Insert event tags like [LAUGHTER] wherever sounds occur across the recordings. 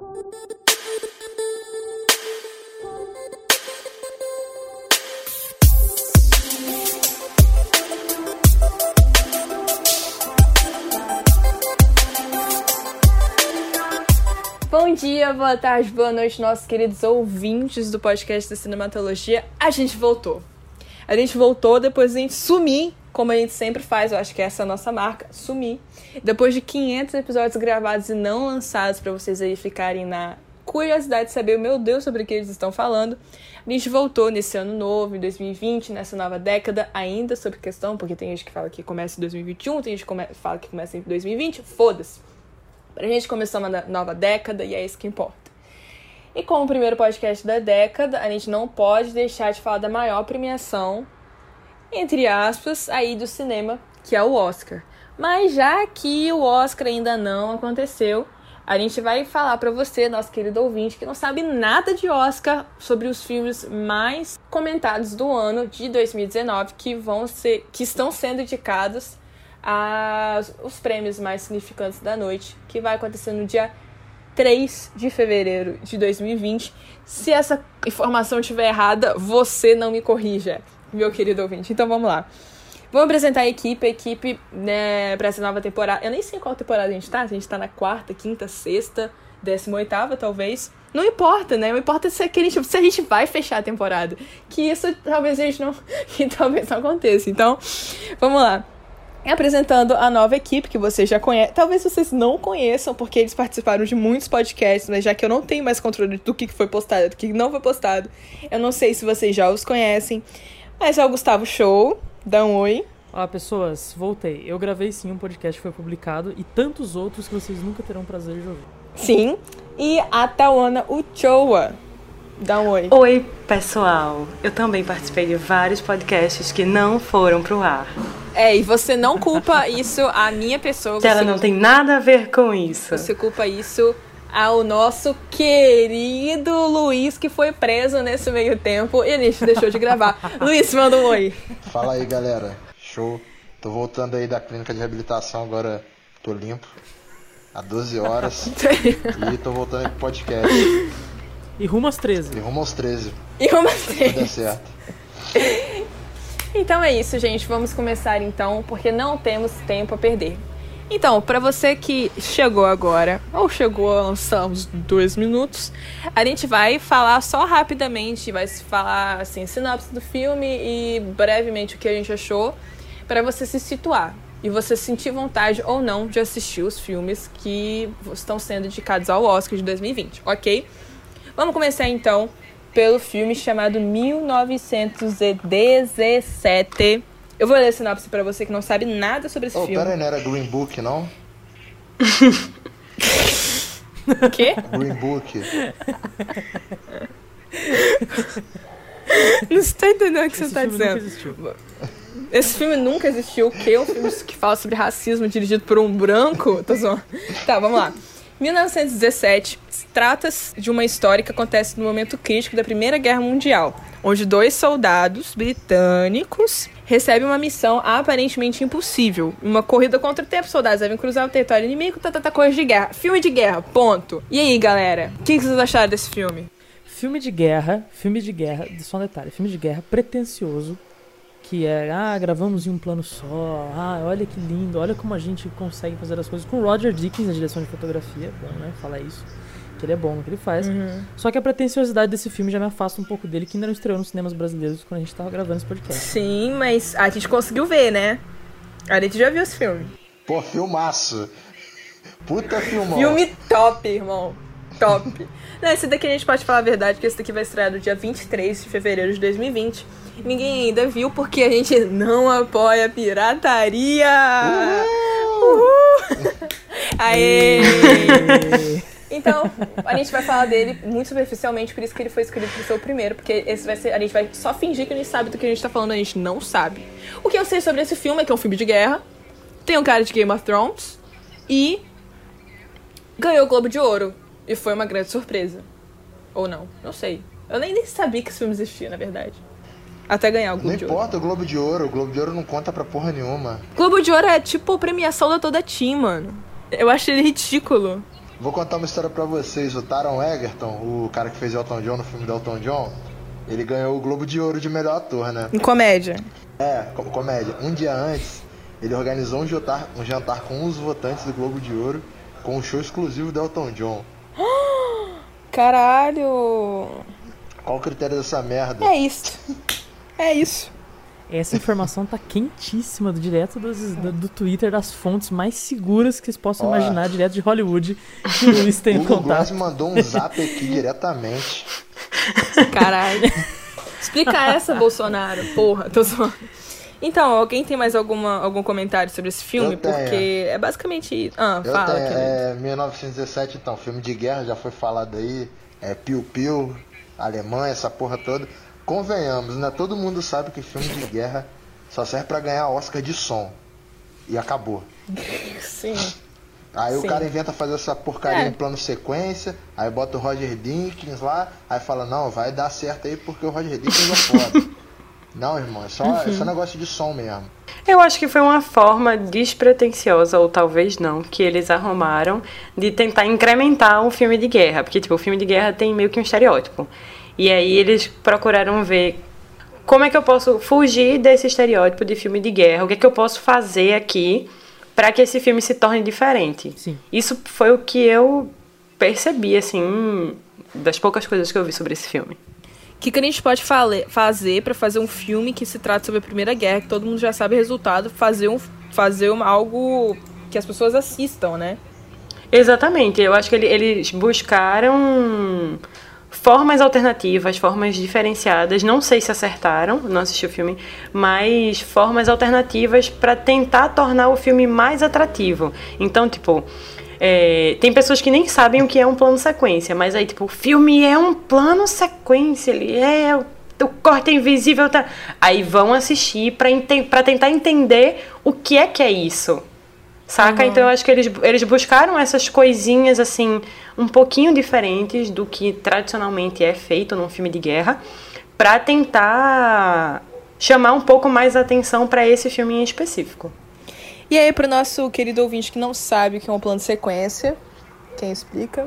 Bom dia, boa tarde, boa noite, nossos queridos ouvintes do podcast da Cinematologia. A gente voltou. A gente voltou depois de a gente sumir, como a gente sempre faz, eu acho que essa é a nossa marca, sumir. Depois de 500 episódios gravados e não lançados para vocês aí ficarem na curiosidade de saber, meu Deus, sobre o que eles estão falando. A gente voltou nesse ano novo, em 2020, nessa nova década, ainda sobre questão, porque tem gente que fala que começa em 2021, tem gente que fala que começa em 2020, foda-se. Pra gente começar uma nova década e é isso que importa. E como o primeiro podcast da década, a gente não pode deixar de falar da maior premiação, entre aspas, aí do cinema, que é o Oscar. Mas já que o Oscar ainda não aconteceu, a gente vai falar para você, nosso querido ouvinte, que não sabe nada de Oscar sobre os filmes mais comentados do ano de 2019 que vão ser que estão sendo indicados as, os prêmios mais significantes da noite, que vai acontecer no dia 3 de fevereiro de 2020. Se essa informação estiver errada, você não me corrija, meu querido ouvinte. Então vamos lá. Vamos apresentar a equipe, a equipe né, para essa nova temporada. Eu nem sei qual temporada a gente tá, a gente tá na quarta, quinta, sexta, décima oitava, talvez. Não importa, né? O importa é se a gente, se a gente vai fechar a temporada. Que isso talvez a gente não. [LAUGHS] Que talvez não aconteça. Então, vamos lá apresentando a nova equipe que vocês já conhecem. Talvez vocês não conheçam, porque eles participaram de muitos podcasts, mas já que eu não tenho mais controle do que foi postado, do que não foi postado, eu não sei se vocês já os conhecem. Mas é o Gustavo Show. Dá um oi. Olá, pessoas. Voltei. Eu gravei sim um podcast que foi publicado e tantos outros que vocês nunca terão prazer de ouvir. Sim. E a Tawana Uchoa. Dá um oi. Oi, pessoal. Eu também participei de vários podcasts que não foram pro ar. É, e você não culpa isso a minha pessoa. Que ela não tem nada a ver com isso. Você culpa isso ao nosso querido Luiz, que foi preso nesse meio tempo e a gente deixou de gravar. [LAUGHS] Luiz, manda um oi. Fala aí, galera. Show. Tô voltando aí da clínica de reabilitação, agora tô limpo. Há 12 horas. [LAUGHS] e tô voltando aí pro podcast. E rumo às 13. E rumo aos 13. E rumo às 13. Tudo certo. [LAUGHS] Então é isso, gente. Vamos começar então, porque não temos tempo a perder. Então, para você que chegou agora, ou chegou há uns dois minutos, a gente vai falar só rapidamente, vai falar assim, sinopse do filme e brevemente o que a gente achou, para você se situar e você sentir vontade ou não de assistir os filmes que estão sendo indicados ao Oscar de 2020, ok? Vamos começar então pelo filme chamado 1917. Eu vou ler a sinopse pra você que não sabe nada sobre esse oh, filme. Pera aí, não era Green Book, não? [LAUGHS] Quê? Green Book. [LAUGHS] Não tá entendendo o que esse você tá dizendo. Esse filme nunca existiu. O que? Um filme que fala sobre racismo dirigido por um branco? Tô zoando. Tá, vamos lá. 1917 trata de uma história que acontece no momento crítico da Primeira Guerra Mundial, onde dois soldados britânicos recebem uma missão aparentemente impossível. Uma corrida contra o tempo, os soldados devem cruzar o território inimigo, tá, tá, tá, coisa de guerra. Filme de guerra, ponto. E aí, galera? O que vocês acharam desse filme? Filme de guerra, filme de guerra, só um detalhe, filme de guerra pretencioso, que é, ah, gravamos em um plano só, ah, olha que lindo, olha como a gente consegue fazer as coisas. Com Roger Dickens na direção de fotografia, bom, né, falar isso, que ele é bom no que ele faz. Uhum. Só que a pretensiosidade desse filme já me afasta um pouco dele, que ainda não estreou nos cinemas brasileiros quando a gente tava gravando esse podcast. Sim, mas a gente conseguiu ver, né? A gente já viu esse filme. Pô, filmaço. Puta filmão. Filme top, irmão. Top. [LAUGHS] Não, esse daqui a gente pode falar a verdade, que esse daqui vai estrear no dia 23 de fevereiro de 2020. Ninguém ainda viu porque a gente não apoia pirataria. Uhul! Uhul! [LAUGHS] Aê! Então, a gente vai falar dele muito superficialmente, por isso que ele foi escolhido para ser o primeiro, porque esse vai ser, a gente vai só fingir que a gente sabe do que a gente tá falando, a gente não sabe. O que eu sei sobre esse filme é que é um filme de guerra, tem um cara de Game of Thrones e ganhou o Globo de Ouro. E foi uma grande surpresa. Ou não, não sei. Eu nem, nem sabia que esse filme existia, na verdade. Até ganhar o Globo não de Ouro. Não importa o Globo de Ouro, o Globo de Ouro não conta pra porra nenhuma. Globo de Ouro é tipo premiação da toda team, mano. Eu acho ele ridículo. Vou contar uma história pra vocês. O Taron Egerton, o cara que fez Elton John no filme do Elton John, ele ganhou o Globo de Ouro de melhor ator, né? Em comédia. É, como comédia. Um dia antes, ele organizou um jantar, um jantar com os votantes do Globo de Ouro com um show exclusivo do Elton John. [GASPS] Caralho! Qual o critério dessa merda? É isso. [LAUGHS] É isso. Essa informação tá quentíssima, do, direto dos, do, do Twitter, das fontes mais seguras que vocês possam Ó. imaginar, direto de Hollywood, que o Luiz tem O contato. me mandou um zap aqui diretamente. [LAUGHS] Caralho. Explica essa, Bolsonaro. Porra, tô zoando. Então, alguém tem mais alguma, algum comentário sobre esse filme? Eu tenho. Porque é basicamente isso. Ah, Eu fala, tenho, é, 1917, então, filme de guerra, já foi falado aí. É Piu Piu, Alemanha, essa porra toda. Convenhamos, né? Todo mundo sabe que filme de guerra só serve pra ganhar Oscar de som. E acabou. [LAUGHS] Sim. Aí Sim. o cara inventa fazer essa porcaria É. em plano sequência, aí bota o Roger Dickens lá, aí fala, não, vai dar certo aí porque o Roger Dickens é foda. [LAUGHS] não, irmão, é só, é Uhum. só negócio de som mesmo. Eu acho que foi uma forma despretensiosa, ou talvez não, que eles arrumaram de tentar incrementar um filme de guerra. Porque, tipo, o filme de guerra tem meio que um estereótipo. E aí eles procuraram ver como é que eu posso fugir desse estereótipo de filme de guerra, o que é que eu posso fazer aqui para que esse filme se torne diferente. Sim. Isso foi o que eu percebi, assim, das poucas coisas que eu vi sobre esse filme. O que, que a gente pode fazer pra fazer um filme que se trata sobre a Primeira Guerra, que todo mundo já sabe o resultado, fazer, um, fazer algo que as pessoas assistam, né? Exatamente, eu acho que ele- eles buscaram formas alternativas, formas diferenciadas. Não sei se acertaram, não assisti o filme, mas formas alternativas para tentar tornar o filme mais atrativo. Então, tipo, é, tem pessoas que nem sabem o que é um plano sequência, mas aí, tipo, o filme é um plano sequência, ele é o o corte invisível, tá? Aí vão assistir para tentar entender o que é que é isso. Saca? Então eu acho que eles, eles buscaram essas coisinhas assim, um pouquinho diferentes do que tradicionalmente é feito num filme de guerra, pra tentar chamar um pouco mais a atenção pra esse filme em específico. E aí, pro nosso querido ouvinte que não sabe o que é um plano de sequência, quem explica?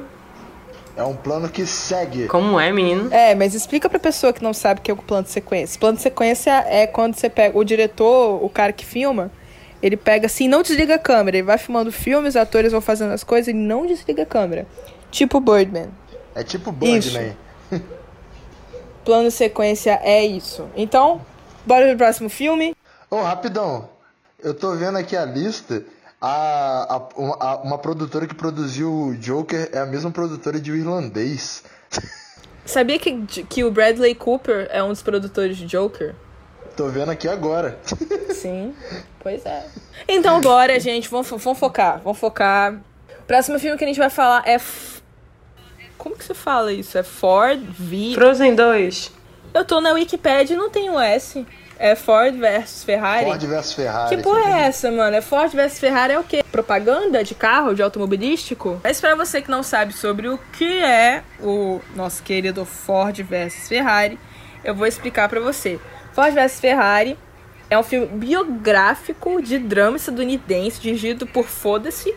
É um plano que segue. Como é, menino? É, mas explica pra pessoa que não sabe o que é o plano de sequência. Plano de sequência é quando você pega o diretor, o cara que filma, ele pega assim, não desliga a câmera, ele vai filmando o filme, os atores vão fazendo as coisas, ele não desliga a câmera. Tipo Birdman. É tipo. Birdman. [LAUGHS] Plano sequência é isso. Então, bora pro próximo filme. Ô, rapidão. Eu tô vendo aqui a lista. A, a- uma, uma produtora que produziu o Joker é a mesma produtora de O Irlandês. [LAUGHS] Sabia que, que o Bradley Cooper é um dos produtores de Joker? Tô vendo aqui agora. Sim, pois é. Então agora, gente, vamos, vamos focar, vamos focar. Próximo filme que a gente vai falar é... F- Como que você fala isso? É Ford v... Frozen 2. Eu tô na Wikipedia e não tem o S. É Ford versus Ferrari. Ford vs Ferrari. Que porra é essa, mano? É Ford versus Ferrari é o quê? Propaganda de carro, de automobilístico? Mas pra você que não sabe sobre o que é o nosso querido Ford versus Ferrari, eu vou explicar pra você. Ford vs Ferrari é um filme biográfico de drama estadunidense dirigido por Foda-se,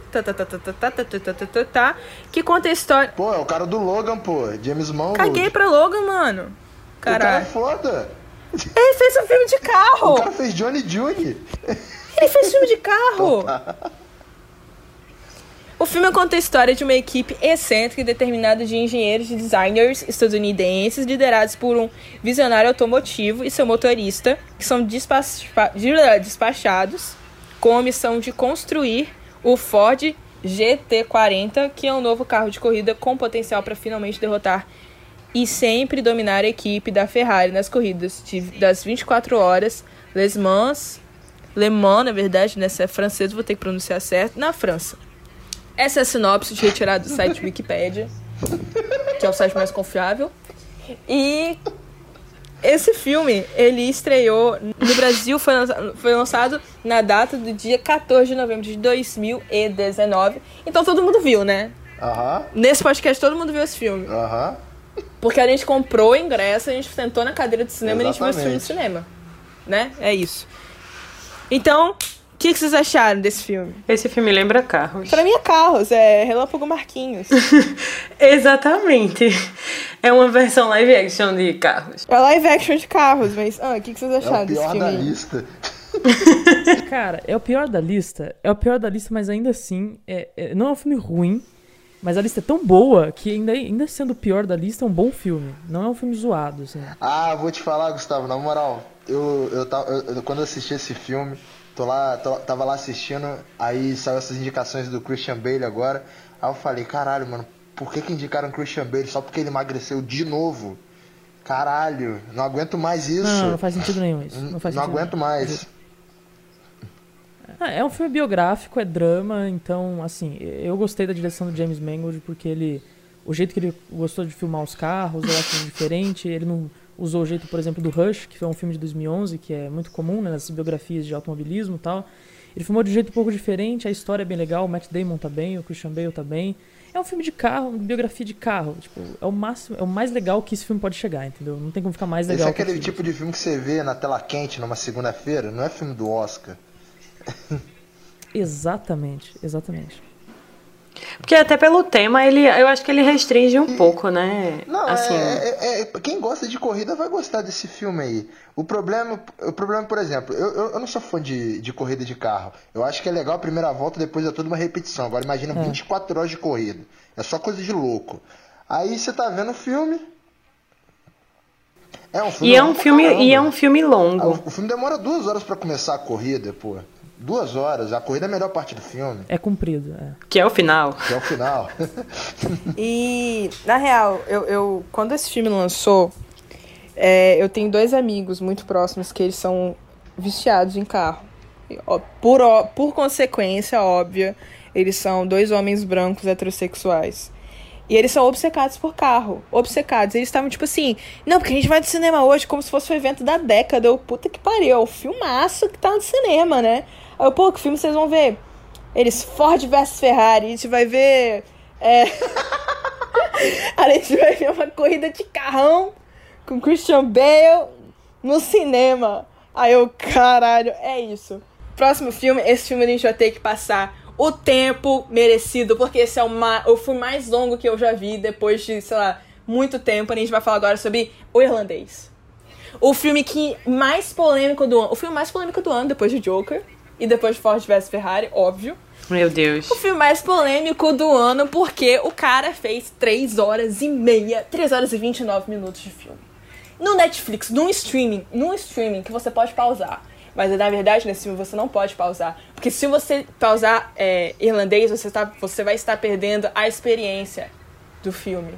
que conta a história. Pô, é o cara do Logan, pô, James Bond. Caguei pra Logan, mano. Caralho. Cara é foda. Ele fez um filme de carro. O cara fez Johnny June. Ele fez filme de carro. O filme conta a história de uma equipe excêntrica e determinada de engenheiros e designers estadunidenses liderados por um visionário automotivo e seu motorista, que são despacha- [LAUGHS] despachados com a missão de construir o Ford GT40, que é um novo carro de corrida com potencial para finalmente derrotar e sempre dominar a equipe da Ferrari nas corridas de- das 24 horas, Les Mans, Le Mans, na verdade, né? Se é francês, vou ter que pronunciar certo, na França. Essa é a sinopse de retirada do site Wikipedia, que é o site mais confiável. E esse filme, ele estreou no Brasil, foi lança- foi lançado na data do dia 14 de novembro de 2019. Então todo mundo viu, né? Aham, Nesse podcast todo mundo viu esse filme. aham. Porque a gente comprou o ingresso, a gente sentou na cadeira de cinema e a gente viu esse filme no Exatamente. cinema. Né? É isso. Então, O que, que vocês acharam desse filme? Esse filme lembra carros. Pra mim é Carros, é Relâmpago Marquinhos. [LAUGHS] Exatamente. É uma versão live action de carros. é live action de Carros, mas ah, o que, que vocês É acharam o desse pior filme? da lista. [LAUGHS] Cara, é o pior da lista. É o pior da lista, mas ainda assim, é, é- não é um filme ruim. Mas a lista é tão boa que, ainda, ainda sendo o pior da lista, é um bom filme. Não é um filme zoado, assim. Ah, vou te falar, Gustavo, na moral, eu, eu, tava, eu- eu- quando eu assisti esse filme, tô lá, tô- tava lá assistindo, aí saiu essas indicações do Christian Bale agora, aí eu falei, caralho, mano, por que que indicaram Christian Bale só porque ele emagreceu de novo? Caralho, não aguento mais isso. Não, não faz sentido nenhum isso. Não, Não, faz sentido aguento nenhum. mais. Ah, é um filme biográfico, é drama, então, assim, eu gostei da direção do James Mangold porque ele. O jeito que ele gostou de filmar os carros, eu acho diferente. Ele não usou o jeito, por exemplo, do Rush, que foi um filme de 2011, que é muito comum né, nas biografias de automobilismo e tal. Ele filmou de um jeito um pouco diferente, a história é bem legal, o Matt Damon tá bem, o Christian Bale tá bem. É um filme de carro, uma biografia de carro. Tipo, é o máximo, é o mais legal que esse filme pode chegar, entendeu? Não tem como ficar mais Esse legal é que aquele tipo de filme que você vê na tela quente numa segunda-feira, não é filme do Oscar. [LAUGHS] Exatamente, exatamente. Porque até pelo tema, ele, eu acho que ele restringe um pouco, né? Não, assim, é, é- é- quem gosta de corrida vai gostar desse filme aí. O problema, o problema por exemplo, eu, eu, eu não sou fã de, de corrida de carro. Eu acho que é legal a primeira volta, depois é toda uma repetição. Agora imagina 24 horas de corrida. É só coisa de louco. Aí você tá vendo o filme. É um filme E é longo um filme, caramba. e é um filme Ah, longo. o, o filme demora duas horas pra começar a corrida, pô. Duas horas. A corrida é a melhor parte do filme. É comprido, é. Que é o final. Que é o final. [LAUGHS] E, na real, eu, eu quando esse filme lançou, é, eu tenho dois amigos muito próximos que eles são viciados em carro. Por, por consequência óbvia, eles são dois homens brancos heterossexuais. E eles são obcecados por carro. Obcecados. Eles estavam tipo assim, não, porque a gente vai no cinema hoje como se fosse o evento da década. Eu, puta que pariu, é o filmaço que tá no cinema, né? Aí eu, pô, que filme vocês vão ver? Eles, Ford versus Ferrari. A gente vai ver. É... [LAUGHS] a gente vai ver uma corrida de carrão com Christian Bale no cinema. Aí eu, caralho, é isso. Próximo filme, esse filme a gente vai ter que passar o tempo merecido, porque esse é o, ma o filme mais longo que eu já vi depois de, sei lá, muito tempo. A gente vai falar agora sobre O Irlandês. O filme que mais polêmico do ano. O filme mais polêmico do ano, depois de Joker. E depois de Ford vs Ferrari, óbvio. Meu Deus. O filme mais polêmico do ano, porque o cara fez 3 horas e meia, 3 horas e 29 minutos de filme. No Netflix, num streaming, num streaming que você pode pausar. Mas na verdade, nesse filme você não pode pausar. Porque se você pausar é, irlandês, você, tá, você vai estar perdendo a experiência do filme.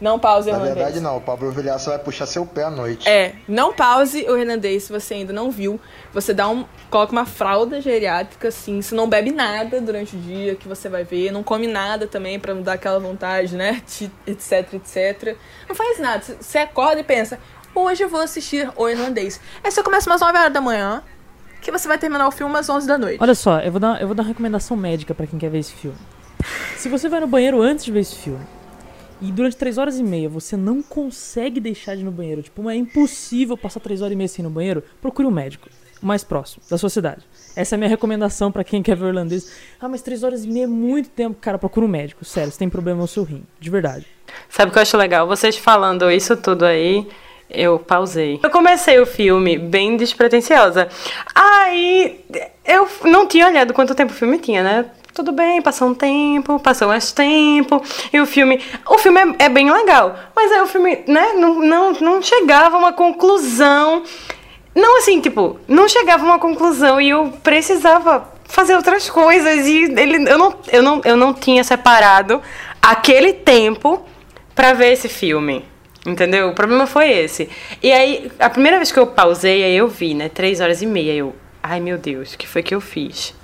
Não pause Na irlandês. verdade, não. O Pablo Vilhaça vai puxar seu pé à noite. É, não pause o irlandês se você ainda não viu. Você dá um. Coloca uma fralda geriátrica, assim. Você não bebe nada durante o dia que você vai ver. Não come nada também pra não dar aquela vontade, né? [LAUGHS] etc, etc. Não faz nada. Você acorda e pensa, hoje eu vou assistir o irlandês. Aí você começa umas 9 horas da manhã, que você vai terminar o filme às 11 da noite. Olha só, eu vou dar, eu vou dar uma recomendação médica pra quem quer ver esse filme. Se você vai no banheiro antes de ver esse filme e durante 3 horas e meia você não consegue deixar de ir no banheiro, tipo, é impossível passar 3 horas e meia sem ir no banheiro, procure um médico o mais próximo da sua cidade. Essa é a minha recomendação pra quem quer ver o irlandês. Ah, mas 3 horas e meia é muito tempo. Cara, procura um médico, sério, você tem problema no seu rim, de verdade. Sabe o que eu acho legal? Vocês falando isso tudo aí, eu pausei. Eu comecei o filme bem despretensiosa. Aí eu não tinha olhado quanto tempo o filme tinha, né? Tudo bem, passou um tempo, passou mais tempo, e o filme. O filme é, é bem legal, mas aí o filme, né, não, não, não chegava a uma conclusão. Não assim, tipo, não chegava a uma conclusão e eu precisava fazer outras coisas. E ele, eu, não, eu, não, eu não tinha separado aquele tempo pra ver esse filme. Entendeu? O problema foi esse. E aí, a primeira vez que eu pausei, aí eu vi, né? Três horas e meia. Eu, ai meu Deus, o que foi que eu fiz?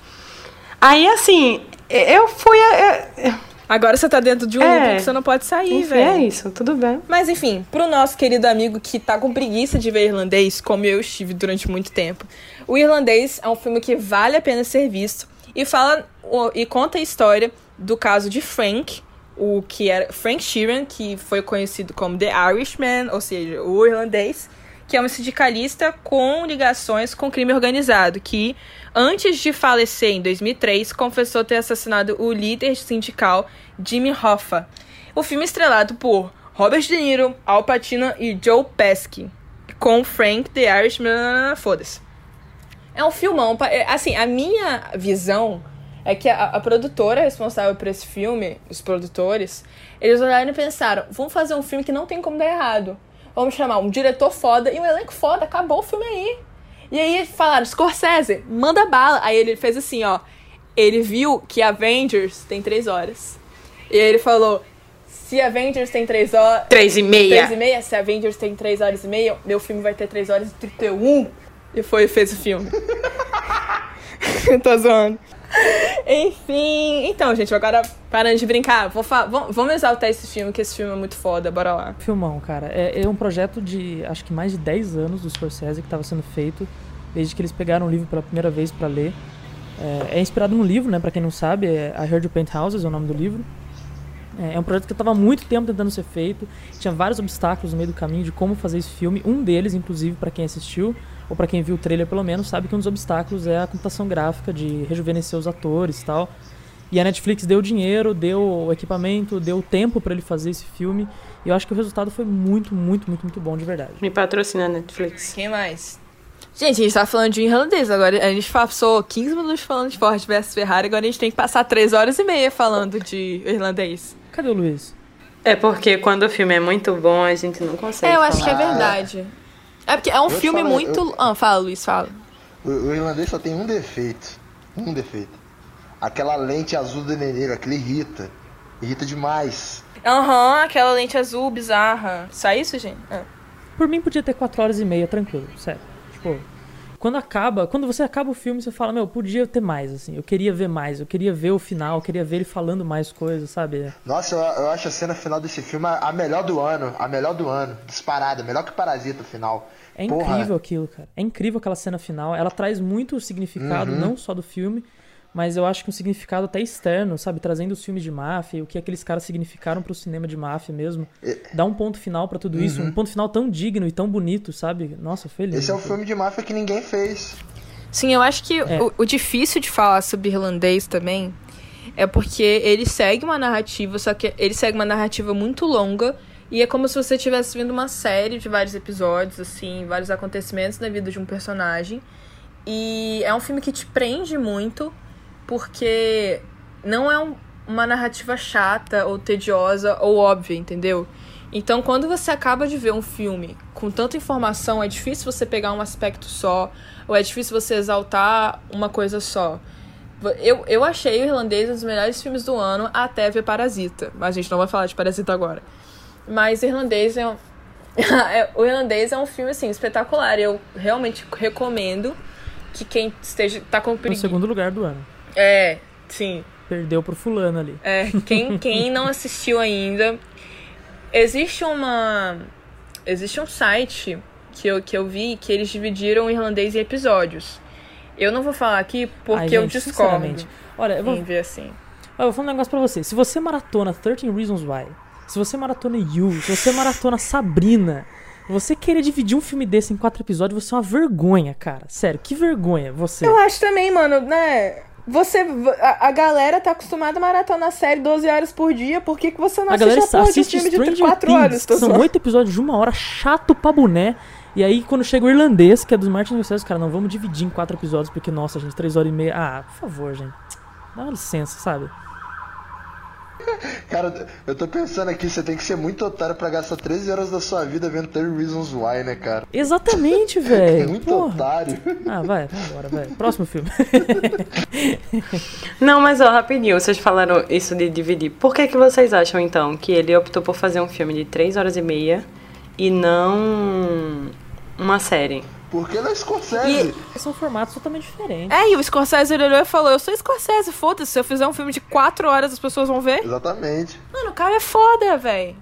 Aí, assim, eu fui. eu- Agora você tá dentro de um É. que você não pode sair, velho. é isso, tudo bem. Mas enfim, pro nosso querido amigo que tá com preguiça de ver irlandês, como eu estive durante muito tempo, o irlandês é um filme que vale a pena ser visto e fala e conta a história do caso de Frank, o que era Frank Sheeran, que foi conhecido como The Irishman, ou seja, o irlandês, que é um sindicalista com ligações com crime organizado, que antes de falecer em 2003 confessou ter assassinado o líder sindical Jimmy Hoffa. O filme é estrelado por Robert De Niro, Al Pacino e Joe Pesci, com Frank The Irishman, foda-se. É um filmão, é, assim, a minha visão é que a, a, produtora responsável por esse filme, os produtores, eles olharam e pensaram: vamos fazer um filme que não tem como dar errado. Vamos chamar um diretor foda e um elenco foda, acabou o filme aí. E aí falaram: Scorsese, manda bala. Aí ele fez assim: ó. Ele viu que Avengers tem três horas. E aí ele falou: se Avengers tem três horas. Três e meia. Três e meia. Se Avengers tem três horas e meia, meu filme vai ter três horas e trinta e um. E foi fez o filme. [LAUGHS] Tô zoando. [LAUGHS] Enfim, então, gente, agora parando de brincar, vou vamos exaltar esse filme, que esse filme é muito foda, bora lá. Filmão, cara. É, é um projeto de acho que mais de 10 anos do Scorsese que estava sendo feito, desde que eles pegaram o livro pela primeira vez para ler. É, é, inspirado num livro, né? Pra quem não sabe, é I Heard You Paint Houses é o nome do livro. É, é um projeto que estava muito tempo tentando ser feito, tinha vários obstáculos no meio do caminho de como fazer esse filme. Um deles, inclusive, para quem assistiu, ou para quem viu o trailer pelo menos, sabe que um dos obstáculos é a computação gráfica de rejuvenescer os atores e tal. E a Netflix deu dinheiro, deu o equipamento, deu tempo para ele fazer esse filme. E eu acho que o resultado foi muito, muito, muito, muito bom de verdade. Me patrocina a Netflix. Quem mais? Gente, a gente tá falando de irlandês agora. A gente passou 15 minutos falando de Ford versus Ferrari, agora a gente tem que passar 3 horas e meia falando de irlandês. Cadê o Luiz? É porque quando o filme é muito bom, a gente não consegue. É, eu falar. acho que é verdade. É porque é um eu filme falo, muito. Eu... Ah, fala, Luiz, fala. O, o, irlandês só tem um defeito. Um defeito. Aquela lente azul do negro, aquele irrita. Irrita demais. Aham, uhum, aquela lente azul bizarra. Só isso, gente? É. Por mim podia ter 4 horas e meia, tranquilo, sério. Tipo, quando acaba, quando você acaba o filme, você fala, meu, podia ter mais, assim. Eu queria ver mais, eu queria ver o final, eu queria ver ele falando mais coisas, sabe? Nossa, eu, eu acho a cena final desse filme a melhor do ano, a melhor do ano, disparada, melhor que Parasita final. É Porra. incrível aquilo, cara. É incrível aquela cena final. Ela traz muito significado, uhum. não só do filme, mas eu acho que um significado até externo, sabe? Trazendo os filmes de máfia, o que aqueles caras significaram pro cinema de máfia mesmo. Dá um ponto final para tudo isso, uhum. um ponto final tão digno e tão bonito, sabe? Nossa, lindo. Esse é o filme de máfia que ninguém fez. Sim, eu acho que é. o, o difícil de falar sobre irlandês também é porque ele segue uma narrativa, só que ele segue uma narrativa muito longa e é como se você estivesse vendo uma série de vários episódios, assim, vários acontecimentos na vida de um personagem. E é um filme que te prende muito porque não é um, uma narrativa chata ou tediosa ou óbvia, entendeu? Então, quando você acaba de ver um filme com tanta informação, é difícil você pegar um aspecto só, ou é difícil você exaltar uma coisa só. Eu, eu achei o Irlandês um dos melhores filmes do ano até ver Parasita. Mas a gente não vai falar de Parasita agora. Mas Irlandês é um, [LAUGHS] é, o Irlandês é um filme assim espetacular. Eu realmente recomendo que quem esteja tá com No segundo lugar do ano. É, sim. Perdeu pro fulano ali. É, quem, [LAUGHS] quem não assistiu ainda, existe uma. Existe um site que eu, que eu vi que eles dividiram o irlandês em episódios. Eu não vou falar aqui porque Ai, gente, eu discordo. Olha, eu vou ver assim. Eu vou falar um negócio pra você. Se você maratona 13 Reasons Why, se você maratona You, se você maratona Sabrina, você querer dividir um filme desse em quatro episódios, você é uma vergonha, cara. Sério, que vergonha você. Eu acho também, mano, né? Você. A, a, galera tá acostumada a maratonar a série 12 horas por dia. Por que, que você não a assiste a porra assiste de um filme de 4 horas? São oito episódios de uma hora, chato pra boné. E aí, quando chega o irlandês, que é dos Martin Scorsese, cara, não vamos dividir em quatro episódios, porque, nossa, gente, três horas e meia. Ah, por favor, gente. Dá uma licença, sabe? [LAUGHS] Cara, eu tô pensando aqui, você tem que ser muito otário pra gastar 13 horas da sua vida vendo 30 Reasons Why, né, cara? Exatamente, [LAUGHS] velho. muito Porra. otário. Ah, vai, vambora, vai. [LAUGHS] Próximo filme. Não, mas ó, rapidinho, vocês falaram isso de dividir. Por que que vocês acham, então, que ele optou por fazer um filme de 3 horas e meia e não uma série? Porque ele é Scorsese. E são formatos totalmente diferentes. É, e o Scorsese ele olhou e falou: Eu sou Scorsese, foda-se. Se eu fizer um filme de 4 horas, as pessoas vão ver. Exatamente. Mano, o cara é foda, velho.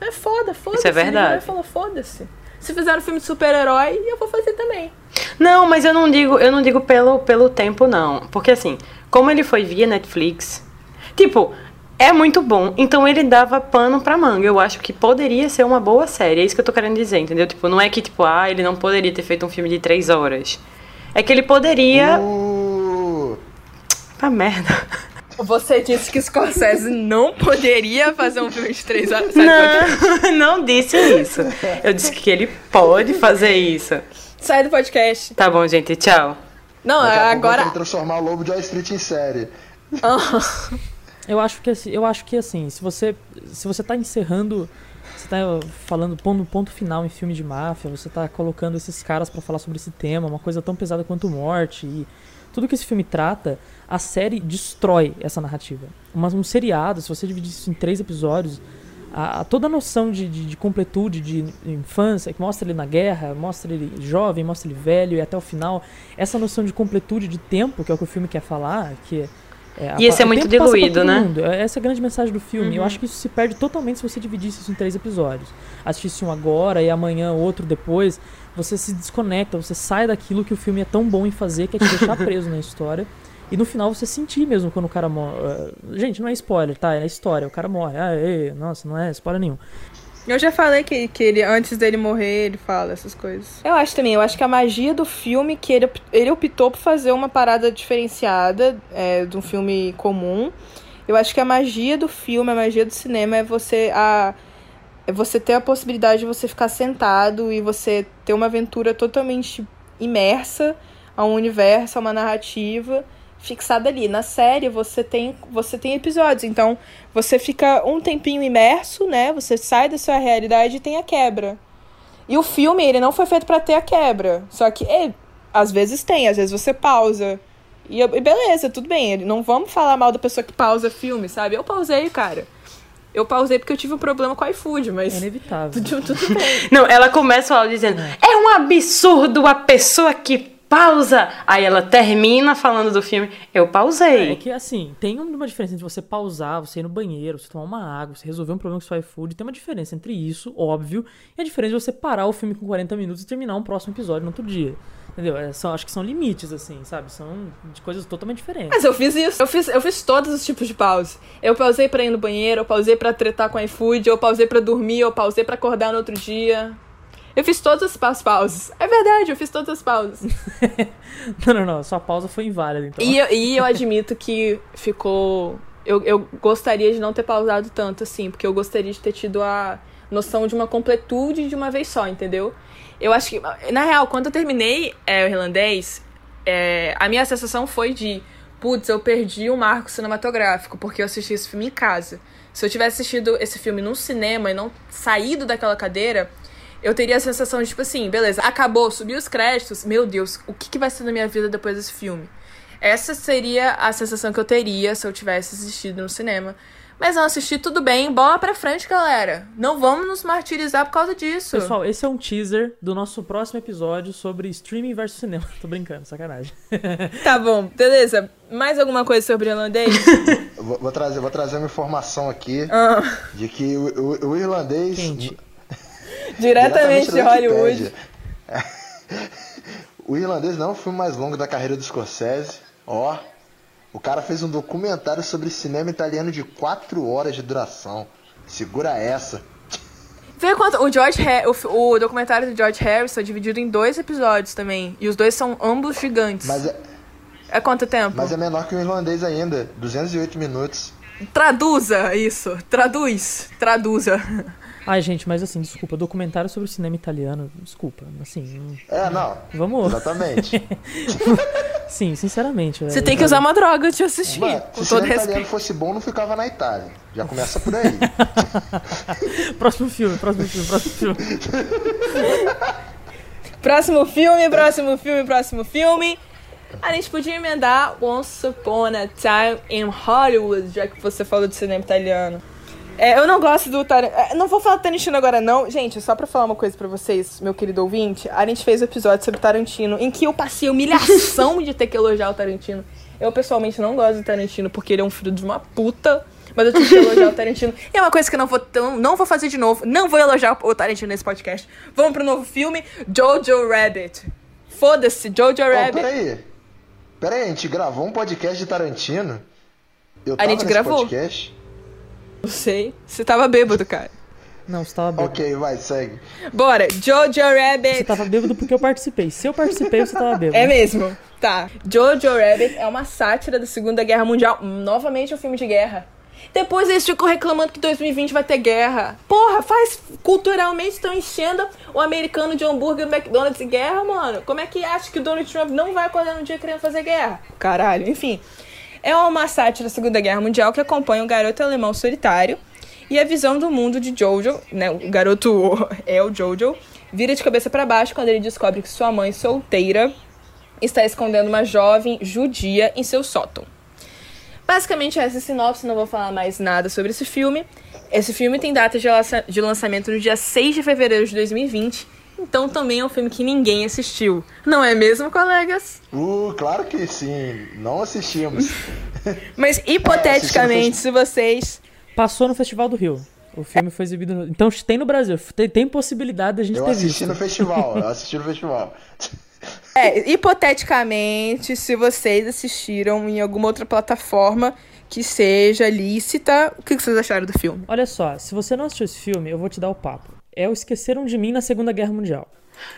É foda, foda-se. Isso é verdade. Ele falou: Foda-se. Se fizer um filme de super-herói, eu vou fazer também. Não, mas eu não digo, eu não digo pelo, pelo tempo, não. Porque assim, como ele foi via Netflix. Tipo, é muito bom. Então ele dava pano pra manga. Eu acho que poderia ser uma boa série. É isso que eu tô querendo dizer, entendeu? Tipo, não é que, tipo, ah, ele não poderia ter feito um filme de três horas. É que ele poderia. Uh, Ah, merda. Você disse que Scorsese não poderia fazer um filme de três horas. Sai, do podcast. Não, [LAUGHS] não disse isso. Eu disse que ele pode fazer isso. Sai do podcast. Tá bom, gente. Tchau. Não, daqui agora. transformar o Lobo de Wall Street em série. Eu acho que assim, eu acho que assim, se você se você tá encerrando, você tá falando pondo ponto final em filme de máfia, você tá colocando esses caras pra falar sobre esse tema, uma coisa tão pesada quanto morte e tudo que esse filme trata, a série destrói essa narrativa. Mas um seriado, se você dividir isso em três episódios, a, a toda a noção de, de, de completude, de infância, que mostra ele na guerra, mostra ele jovem, mostra ele velho e até o final, essa noção de completude de tempo, que é o que o filme quer falar, que é, Ia ser o muito tempo passa pra diluído, né? mundo. Essa é a grande mensagem do filme. Uhum. Eu acho que isso se perde totalmente se você dividisse isso em três episódios. Assistisse um agora e amanhã outro depois. Você se desconecta, você sai daquilo que o filme é tão bom em fazer, que é te deixar [LAUGHS] preso na história. E no final você sentir mesmo quando o cara morre. Gente, não é spoiler, tá? É história. O cara morre. Ah, ei, nossa, não é spoiler nenhum. Eu já falei que, que ele, antes dele morrer, ele fala essas coisas. Eu acho também, eu acho que a magia do filme, que ele, ele optou por fazer uma parada diferenciada é, de um filme comum. Eu acho que a magia do filme, a magia do cinema é você a é você ter a possibilidade de você ficar sentado e você ter uma aventura totalmente imersa a um universo, a uma narrativa fixada ali. Na série você tem você tem episódios, então você fica um tempinho imerso, né? Você sai da sua realidade e tem a quebra. E o filme, ele não foi feito pra ter a quebra. Só que, é, às vezes tem, às vezes você pausa. E, eu- e beleza, tudo bem. ele- Não vamos falar mal da pessoa que pausa filme, sabe? Eu pausei, cara. Eu pausei porque eu tive um problema com o iFood, É mas. inevitável. [LAUGHS] Tudo, tudo bem. Não, ela começa o áudio dizendo: É um absurdo a pessoa que pausa. Aí ela termina falando do filme: Eu É pausei. que assim, tem uma diferença entre você pausar, você ir no banheiro, você tomar uma água, você resolver um problema com o seu iFood. Tem uma diferença entre isso, óbvio, e a diferença de você parar o filme com 40 minutos e terminar um próximo episódio no outro dia. Entendeu? É, são, acho que são limites, assim, sabe? São de coisas totalmente diferentes. Mas eu fiz isso. Eu fiz, eu fiz todos os tipos de pause. Eu pausei pra ir no banheiro, eu pausei pra tretar com o iFood, eu pausei pra dormir, eu pausei pra acordar no outro dia. Eu fiz todas as pa- pauses. É verdade, eu fiz todas as pauses. [LAUGHS] Não, não, não. Sua pausa foi inválida, então. E, eu- e eu admito que ficou. Eu, eu gostaria de não ter pausado tanto assim, porque eu gostaria de ter tido a noção de uma completude de uma vez só, entendeu? Eu acho que, na real, quando eu terminei é, o irlandês, é, a minha sensação foi de, putz, eu perdi o marco cinematográfico, porque eu assisti esse filme em casa. Se eu tivesse assistido esse filme num cinema e não saído daquela cadeira, eu teria a sensação de, tipo assim, beleza, acabou, subiu os créditos, meu Deus, o que, que vai ser da minha vida depois desse filme? Essa seria a sensação que eu teria se eu tivesse assistido no cinema. Mas não assisti, tudo bem, bola pra frente, galera. Não vamos nos martirizar por causa disso. Pessoal, esse é um teaser do nosso próximo episódio sobre streaming versus cinema. [LAUGHS] Tô brincando, sacanagem. [LAUGHS] Tá bom, beleza. Mais alguma coisa sobre o irlandês? Vou, vou trazer, vou trazer uma informação aqui Ah, de que o, o- o irlandês. Quente. Diretamente de Hollywood. [LAUGHS] O irlandês não é o filme mais longo da carreira do Scorsese. Ó, o cara fez um documentário sobre cinema italiano de 4 horas de duração. Segura essa. Vê quanto. O George o, o documentário do George Harrison é dividido em dois episódios também. E os dois são ambos gigantes. Mas é, É quanto tempo? mas é menor que o irlandês ainda. 208 minutos. Traduza isso. Traduz. Traduza. Ai, gente, mas assim, desculpa, documentário sobre o cinema italiano, desculpa, assim, É, não. vamos. Exatamente. [LAUGHS] Sim, sinceramente. Você velho. tem que usar uma droga de assistir. Mano, se todo cinema italiano fosse bom, não ficava na Itália. Já começa por aí. [LAUGHS] Próximo filme, próximo filme, próximo filme. [LAUGHS] Próximo filme, próximo filme, próximo filme. A gente podia emendar Once Upon a Time in Hollywood, já que você falou de cinema italiano. É, eu não gosto do Tarantino. Não vou falar do Tarantino agora, não. Gente, só pra falar uma coisa pra vocês, meu querido ouvinte. A gente fez um episódio sobre Tarantino em que eu passei a humilhação de ter que elogiar o Tarantino. Eu, pessoalmente, não gosto do Tarantino porque ele é um filho de uma puta. Mas eu tive que elogiar o Tarantino. E é uma coisa que eu não vou, não, não vou fazer de novo. Não vou elogiar o Tarantino nesse podcast. Vamos pro novo filme, Jojo Rabbit. Foda-se, Jojo Rabbit. peraí. Peraí, a gente gravou um podcast de Tarantino. Eu A gente gravou? podcast. Não sei. Você tava bêbado, cara. Não, você tava bêbado. Ok, vai, segue. Bora, Jojo Você Rabbit. tava bêbado porque eu participei. Se eu participei, você tava bêbado. É mesmo. Tá. Jojo Rabbit é uma sátira da Segunda Guerra Mundial. Novamente um filme de guerra. Depois eles ficam reclamando que 2020 vai ter guerra. Porra, faz culturalmente estão enchendo o americano de hambúrguer do McDonald's de guerra, mano. Como é que acha que o Donald Trump não vai acordar no dia querendo fazer guerra? Caralho, enfim. É uma sátira da Segunda Guerra Mundial que acompanha um garoto alemão solitário e a visão do mundo de Jojo, né? O garoto [LAUGHS] é o Jojo, vira de cabeça para baixo quando ele descobre que sua mãe solteira está escondendo uma jovem judia em seu sótão. Basicamente essa é sinopse, não vou falar mais nada sobre esse filme. Esse filme tem data de lançamento no dia 6 de fevereiro de 2020, então também é um filme que ninguém assistiu. Não é mesmo, colegas? Uh, claro que sim. Não assistimos. [LAUGHS] Mas hipoteticamente, se vocês. Passou no Festival do Rio. O filme foi exibido no... Então tem no Brasil. Tem, tem possibilidade da gente Eu ter assisti visto. no festival. Eu [LAUGHS] assisti no festival. É, hipoteticamente, se vocês assistiram em alguma outra plataforma que seja lícita, o que que vocês acharam do filme? Olha só, se você não assistiu esse filme, eu vou te dar o papo. É o Esqueceram de Mim na Segunda Guerra Mundial.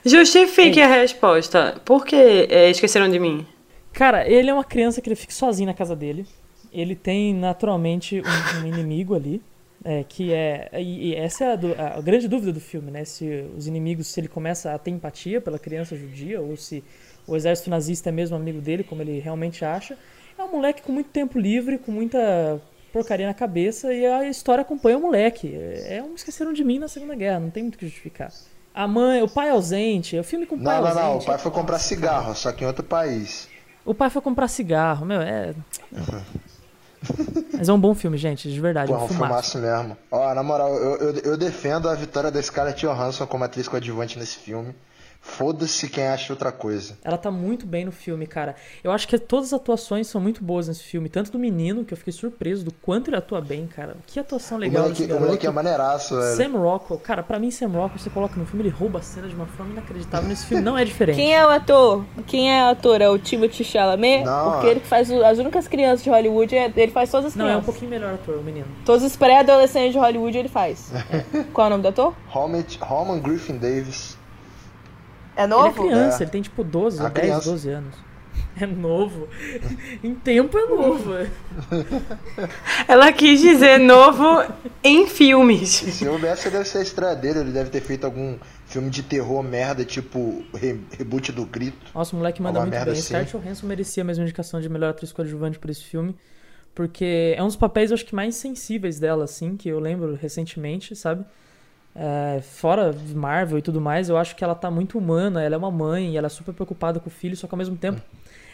Justifique a resposta. Por que é, esqueceram de mim? Cara, ele é uma criança que ele fica sozinho na casa dele. Ele tem naturalmente um, um inimigo ali, é, que é. E, essa é a, a grande dúvida do filme, né? Se os inimigos, se ele começa a ter empatia pela criança judia, ou se o exército nazista é mesmo amigo dele, como ele realmente acha. É um moleque com muito tempo livre, com muita porcaria na cabeça, e a história acompanha o moleque. É é um Esqueceram de Mim na Segunda Guerra, não tem muito o que justificar. A mãe, o pai ausente, é o filme com o pai Não, não, ausente. não. O pai foi comprar cigarro, só que em outro país. O pai foi comprar cigarro, meu, é. Mas é um bom filme, gente, de verdade. Pô, é um filmaço mesmo. Ó, na moral, eu, eu, eu defendo a vitória da Scarlett Johansson como atriz coadjuvante nesse filme. Foda-se quem acha outra coisa. Ela tá muito bem no filme, cara. Eu acho que todas as atuações são muito boas nesse filme. Tanto do menino, que eu fiquei surpreso do quanto ele atua bem, cara. Que atuação O legal moleque, desse o moleque é maneiraço, velho. Sam Rockwell. Cara, pra mim, Sam Rockwell, você coloca no filme, ele rouba a cena de uma forma inacreditável. Nesse filme não é diferente. Quem é o ator? Quem é o ator? É o Timothy Chalamet? Não. Porque ele que faz o- as únicas crianças de Hollywood, é- ele faz todas as Não, é um crianças. pouquinho melhor ator, o menino. Todos os pré-adolescentes de Hollywood ele faz. [LAUGHS] Qual é o nome do ator? Roman Griffin Davis. É Ele é novo? criança, É. ele tem tipo 12, A 10, criança. 12 anos. É novo. [LAUGHS] em tempo é novo. [LAUGHS] Ela quis dizer novo em filmes. Se eu dessa deve ser a estreia dele, ele deve ter feito algum filme de terror merda, tipo re- reboot do grito. Nossa, o moleque manda muito bem. assim. Scarlett Johansson merecia a mesma indicação de melhor atriz coadjuvante por esse filme. Porque é um dos papéis, eu acho que mais sensíveis dela, assim, que eu lembro recentemente, sabe? É, fora Marvel e tudo mais, eu acho que ela tá muito humana, ela é uma mãe, ela é super preocupada com o filho, só que ao mesmo tempo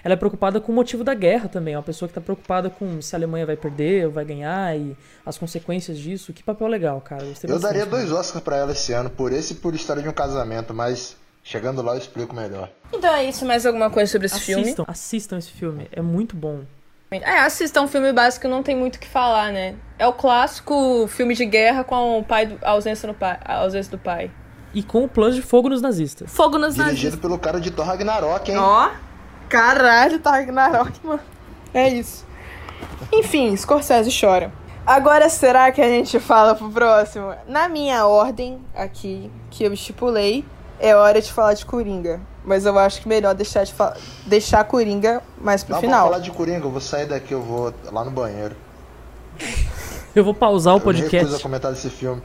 ela é preocupada com o motivo da guerra também. É uma pessoa que tá preocupada com se a Alemanha vai perder ou vai ganhar e as consequências disso. Que papel legal, cara. Eu bastante, daria né? dois Oscars pra ela esse ano, por esse e por História de um Casamento, mas chegando lá eu explico melhor. Então é isso, mais alguma coisa sobre esse filme? Assistam, assistam esse filme, é muito bom. É, assistam um filme básico não tem muito o que falar, né? É o clássico filme de guerra com o pai do, a ausência, no pai, a ausência do pai. E com o plus de fogo nos nazistas. Fogo nos Dirigido nazistas. pelo cara de Thor Ragnarok, hein? Ó, caralho, tá Ragnarok, [LAUGHS] mano. É isso. Enfim, Scorsese chora. Agora, será que a gente fala pro próximo? Na minha ordem aqui, que eu estipulei, é hora de falar de Coringa. Mas eu acho que melhor deixar, de deixar Coringa mais pro Não, final. vamos falar de Coringa, eu vou sair daqui, eu vou lá no banheiro. [LAUGHS] Eu vou pausar o Eu podcast. comentar desse filme.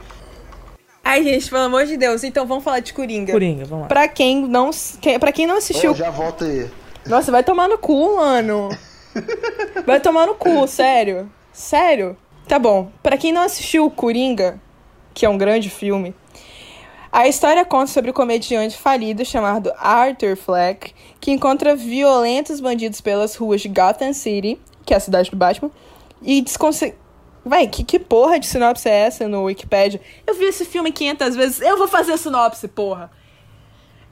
Ai, gente, pelo amor de Deus, então vamos falar de Coringa. Coringa, vamos lá. Pra quem não, quem, pra quem não assistiu Ô, já volta aí. Nossa, vai tomar no cu, mano. [LAUGHS] Vai tomar no cu, sério. Sério. Tá bom. Pra quem não assistiu Coringa, que é um grande filme, a história conta sobre o comediante falido chamado Arthur Fleck, que encontra violentos bandidos pelas ruas de Gotham City, que é a cidade do Batman, e desconse... Vai, que, que porra de sinopse é essa no Wikipedia? Eu vi esse filme 500 vezes. Eu vou fazer a sinopse, porra.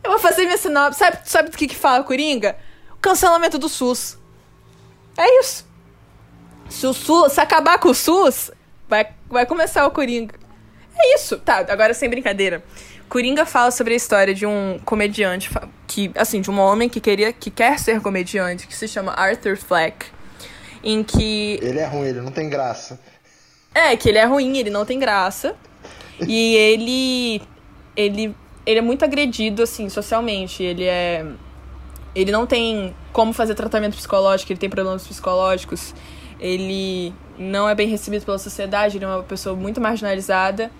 Eu vou fazer minha sinopse. Sabe, sabe do que que fala Coringa? O cancelamento do SUS. É isso. Se o SUS, se acabar com o SUS, vai, vai começar o Coringa. É isso. Tá, agora sem brincadeira. Coringa fala sobre a história de um comediante que, assim, de um homem que queria, que quer ser comediante, que se chama Arthur Fleck, em que Ele é ruim, ele não tem graça. É, que ele é ruim, ele não tem graça. E ele. Ele. Ele é muito agredido, assim, socialmente. Ele é. Ele não tem como fazer tratamento psicológico, ele tem problemas psicológicos. Ele não é bem recebido pela sociedade, ele é uma pessoa muito marginalizada.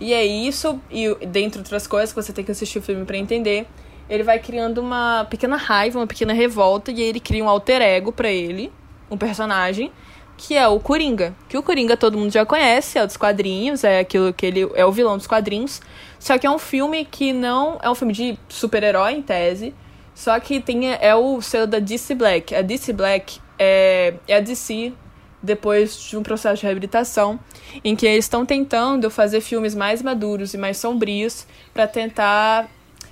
E é isso, e dentre outras coisas que você tem que assistir o filme para entender, ele vai criando uma pequena raiva, uma pequena revolta, e aí ele cria um alter ego para ele, um personagem, que é o Coringa. Que o Coringa todo mundo já conhece, é o dos quadrinhos, é aquilo que ele é o vilão dos quadrinhos. Só que é um filme que não é um filme de super-herói em tese, só que tem é o selo da DC Black. A DC Black é, é a DC depois de um processo de reabilitação, em que eles estão tentando fazer filmes mais maduros e mais sombrios para tentar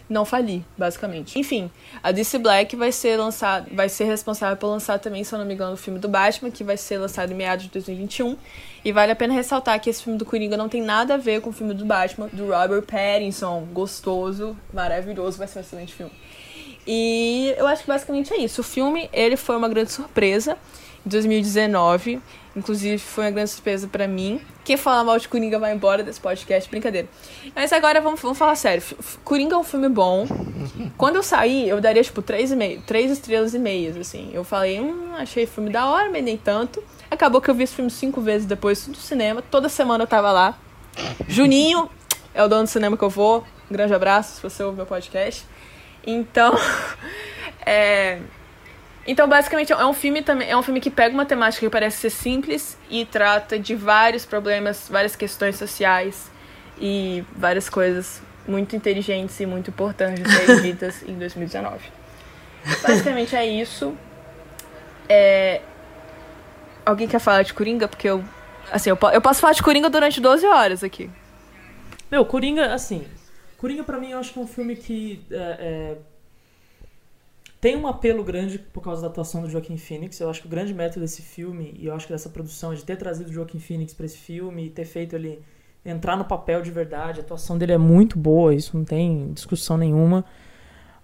não falir, basicamente. Enfim, a DC Black vai ser lançado, vai ser responsável por lançar também, se eu não me engano, o filme do Batman, que vai ser lançado em meados de 2021. E vale a pena ressaltar que esse filme do Coringa não tem nada a ver com o filme do Batman, do Robert Pattinson, gostoso, maravilhoso, vai ser um excelente filme. E eu acho que basicamente é isso. O filme, ele foi uma grande surpresa. 2019. Inclusive, foi uma grande surpresa para mim. Quem fala mal de Coringa vai embora desse podcast, brincadeira. Mas agora vamos, vamos falar sério. Coringa é um filme bom. [LAUGHS] Quando eu saí, eu daria, tipo, três, e meio, três estrelas e meias, assim. Eu falei, hum, achei filme da hora, mas nem tanto. Acabou que eu vi esse filme cinco vezes depois do cinema. Toda semana eu tava lá. Juninho é o dono do cinema que eu vou. Um grande abraço se você ouve meu podcast. Então, [LAUGHS] é, então, basicamente, é um filme também, é um filme que pega uma temática que parece ser simples e trata de vários problemas, várias questões sociais e várias coisas muito inteligentes e muito importantes de serem [LAUGHS] ditas em 2019. Basicamente é isso. É... Alguém quer falar de Coringa? Porque eu. Assim, eu, eu posso falar de Coringa durante 12 horas aqui. Meu, Coringa, assim. Coringa pra mim eu acho que é um filme que. É, é tem um apelo grande por causa da atuação do Joaquim Phoenix. Eu acho que o grande mérito desse filme, e eu acho que dessa produção, é de ter trazido o Joaquim Phoenix para esse filme e ter feito ele entrar no papel de verdade. A atuação dele é muito boa, isso não tem discussão nenhuma.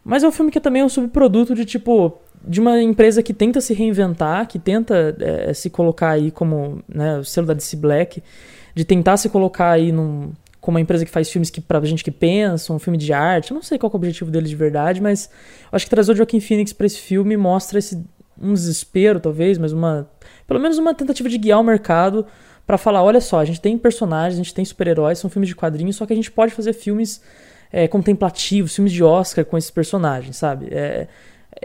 Mas é um filme que também é um subproduto de tipo de uma empresa que tenta se reinventar, que tenta é, se colocar aí como né, o selo da DC Black, de tentar se colocar aí num, como uma empresa que faz filmes que pra gente que pensa, um filme de arte. Eu não sei qual é o objetivo dele de verdade, mas acho que trazer o Joaquim Phoenix para esse filme mostra esse um desespero, talvez, mas uma pelo menos uma tentativa de guiar o mercado para falar, olha só, a gente tem personagens, a gente tem super-heróis, são filmes de quadrinhos, só que a gente pode fazer filmes é, contemplativos, filmes de Oscar com esses personagens, sabe? É,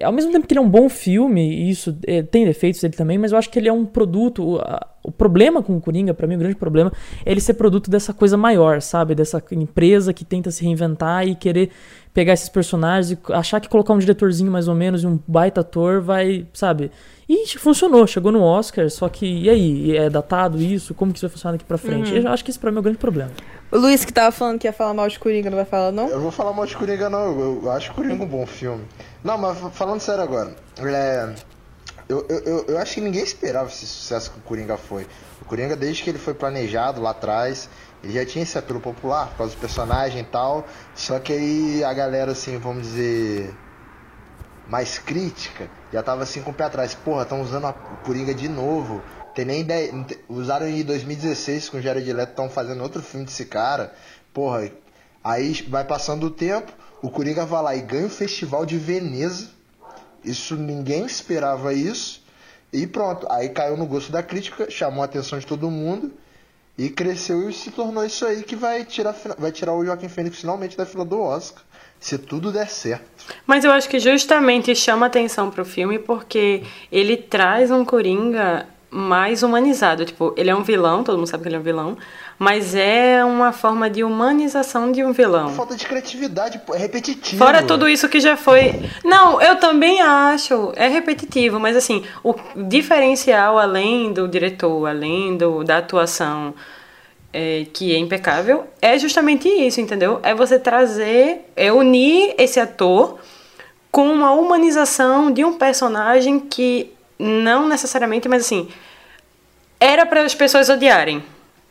ao mesmo tempo que ele é um bom filme, e isso é, tem defeitos dele também, mas eu acho que ele é um produto. O, a, o problema com o Coringa, para mim, o grande problema é ele ser produto dessa coisa maior, sabe? Dessa empresa que tenta se reinventar e querer pegar esses personagens e achar que colocar um diretorzinho mais ou menos e um baita ator vai, sabe? E funcionou, chegou no Oscar, só que e aí? É datado isso? Como que isso vai funcionar daqui pra frente? Uhum. Eu acho que esse pra mim é o grande problema. O Luiz que tava falando que ia falar mal de Coringa, não vai falar, não? Eu vou falar mal de Coringa, não. Eu, eu acho Coringa um bom filme. Não, mas falando sério agora, é, eu, eu, eu, acho que ninguém esperava esse sucesso que o Coringa foi. O Coringa, desde que ele foi planejado lá atrás, ele já tinha esse apelo popular por causa do personagem e tal. Só que aí a galera, assim, vamos dizer, mais crítica, já tava assim com o pé atrás. Porra, estão usando a Coringa de novo. Tem nem ideia. Usaram em 2016 com o Jared Leto, estão fazendo outro filme desse cara. Porra, aí vai passando o tempo o Coringa vai lá e ganha o Festival de Veneza. Isso ninguém esperava isso. E pronto, aí caiu no gosto da crítica, chamou a atenção de todo mundo e cresceu e se tornou isso aí que vai tirar, vai tirar o Joaquim Fênix finalmente da fila do Oscar. Se tudo der certo. Mas eu acho que justamente chama atenção pro filme porque ele traz um Coringa mais humanizado. Tipo, ele é um vilão, todo mundo sabe que ele é um vilão, mas é uma forma de humanização de um vilão. Falta de criatividade, é repetitivo. Fora tudo isso que já foi. Não, eu também acho, é repetitivo, mas assim, o diferencial além do diretor, além do, da atuação. É, que é impecável, é justamente isso, entendeu? É você trazer, é unir esse ator com uma humanização de um personagem que não necessariamente, mas assim, era para as pessoas odiarem.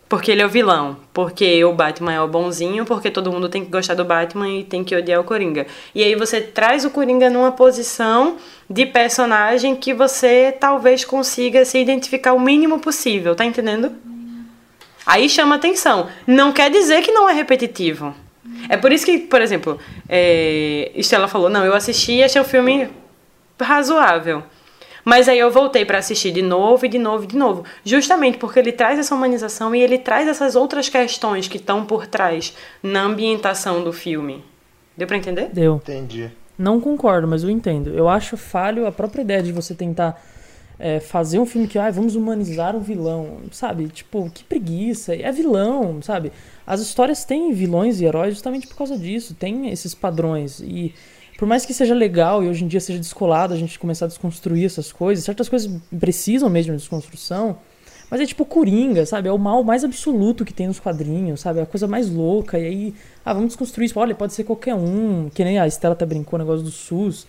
Porque ele é o vilão. Porque o Batman é o bonzinho, porque todo mundo tem que gostar do Batman e tem que odiar o Coringa. E aí você traz o Coringa numa posição de personagem que você talvez consiga se identificar o mínimo possível, tá entendendo? Aí chama atenção. Não quer dizer que não é repetitivo. É por isso que, por exemplo, é, Estela falou: não, eu assisti e achei o filme razoável. Mas aí eu voltei para assistir de novo e de novo e de novo. Justamente porque ele traz essa humanização e ele traz essas outras questões que estão por trás na ambientação do filme. Deu pra entender? Deu. Entendi. Não concordo, mas eu entendo. Eu acho falho a própria ideia de você tentar é, fazer um filme que, ah, vamos humanizar um vilão, sabe? Tipo, que preguiça. É vilão, sabe? As histórias têm vilões e heróis justamente por causa disso. Tem esses padrões. E por mais que seja legal e hoje em dia seja descolado a gente começar a desconstruir essas coisas, certas coisas precisam mesmo de desconstrução, mas é tipo Coringa, sabe? É o mal mais absoluto que tem nos quadrinhos, sabe? É a coisa mais louca. E aí, ah, vamos desconstruir isso. Olha, pode ser qualquer um, que nem a Estela até brincou, o negócio do SUS.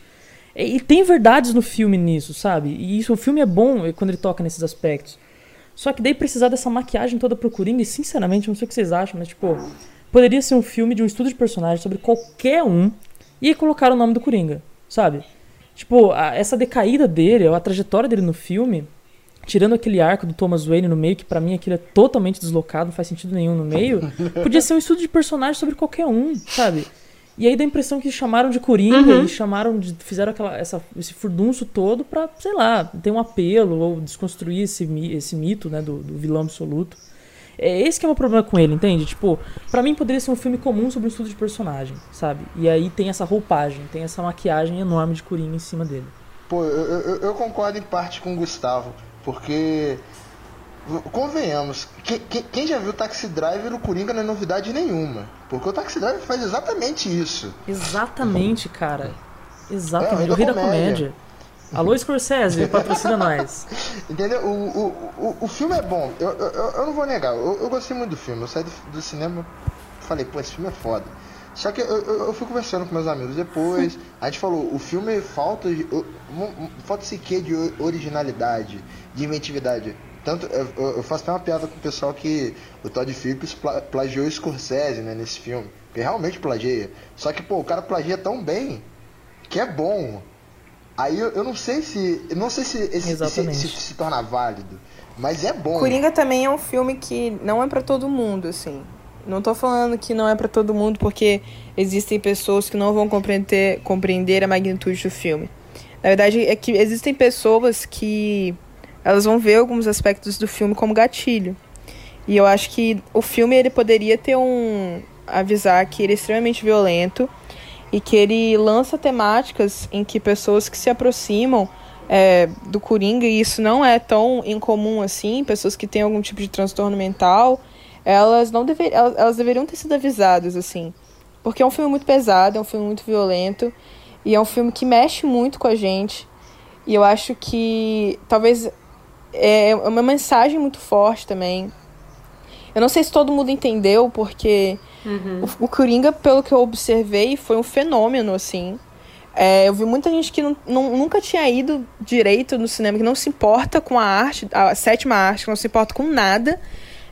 E tem verdades no filme nisso, sabe? E isso, o filme é bom quando ele toca nesses aspectos. Só que daí precisar dessa maquiagem toda pro Coringa, e sinceramente, não sei o que vocês acham, mas tipo, poderia ser um filme de um estudo de personagem sobre qualquer um e colocar o nome do Coringa, sabe? Tipo, a, essa decaída dele, a trajetória dele no filme, tirando aquele arco do Thomas Wayne no meio, que para mim aquilo é totalmente deslocado, não faz sentido nenhum no meio, [LAUGHS] podia ser um estudo de personagem sobre qualquer um, sabe? E aí dá a impressão que chamaram de Coringa Uhum. e chamaram de. fizeram aquela, essa, esse furdunço todo pra, sei lá, ter um apelo ou desconstruir esse, esse mito, né, do, do vilão absoluto. É esse que é o meu problema com ele, entende? Tipo, pra mim poderia ser um filme comum sobre um estudo de personagem, sabe? E aí tem essa roupagem, tem essa maquiagem enorme de Coringa em cima dele. Pô, eu, eu, eu concordo em parte com o Gustavo, porque. Convenhamos, que- que- quem já viu Taxi Driver no Coringa não é novidade nenhuma. Porque o Taxi Driver faz exatamente isso. Exatamente, cara. É, Exatamente. o o rei da comédia. comédia. Alô, Scorsese, patrocina [LAUGHS] nós. Entendeu? O, o, o, o filme é bom, eu, eu, eu- não vou negar, eu, eu gostei muito do filme. Eu saí do, do cinema falei, pô, esse filme é foda. Só que eu, eu, eu fui conversando com meus amigos depois, [LAUGHS] a gente falou, o filme falta, falta esse quê de originalidade, de inventividade. Tanto, eu, eu- faço até uma piada com o pessoal que o Todd Phillips pla- plagiou o Scorsese, né, nesse filme. Porque realmente plageia. Só que, pô, o cara plagia tão bem que é bom. Aí eu, eu não sei se. Eu não sei se esse se, se, se torna válido. Mas é bom. Coringa também é um filme que não é pra todo mundo, assim. Não tô falando que não é pra todo mundo porque existem pessoas que não vão compreender, compreender a magnitude do filme. Na verdade, é que existem pessoas que elas vão ver alguns aspectos do filme como gatilho. E eu acho que o filme ele poderia ter um avisar que ele é extremamente violento e que ele lança temáticas em que pessoas que se aproximam é, do Coringa, e isso não é tão incomum assim, pessoas que têm algum tipo de transtorno mental, elas não dever, elas, elas deveriam ter sido avisadas, assim. Porque é um filme muito pesado, é um filme muito violento, e é um filme que mexe muito com a gente. E eu acho que talvez é uma mensagem muito forte também. Eu não sei se todo mundo entendeu, porque o, o Coringa, pelo que eu observei, foi um fenômeno, assim. É, eu vi muita gente que não, não- nunca tinha ido direito no cinema, que não se importa com a arte, a sétima arte, que não se importa com nada.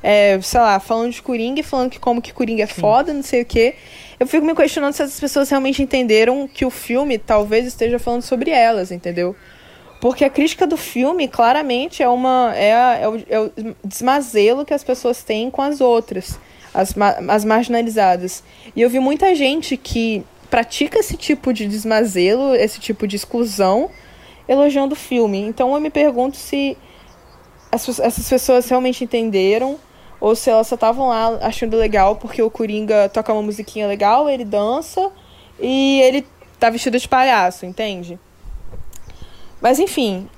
É, sei lá, falando de Coringa e falando que como que Coringa é foda, não sei o quê. Eu fico me questionando se essas pessoas realmente entenderam que o filme talvez esteja falando sobre elas, entendeu? Porque a crítica do filme, claramente, é uma é, é, o, é o desmazelo que as pessoas têm com as outras, as, as marginalizadas. E eu vi muita gente que pratica esse tipo de desmazelo, esse tipo de exclusão, elogiando o filme. Então eu me pergunto se as- essas pessoas realmente entenderam ou se elas só estavam lá achando legal porque o Coringa toca uma musiquinha legal, ele dança e ele tá vestido de palhaço, entende? Mas enfim.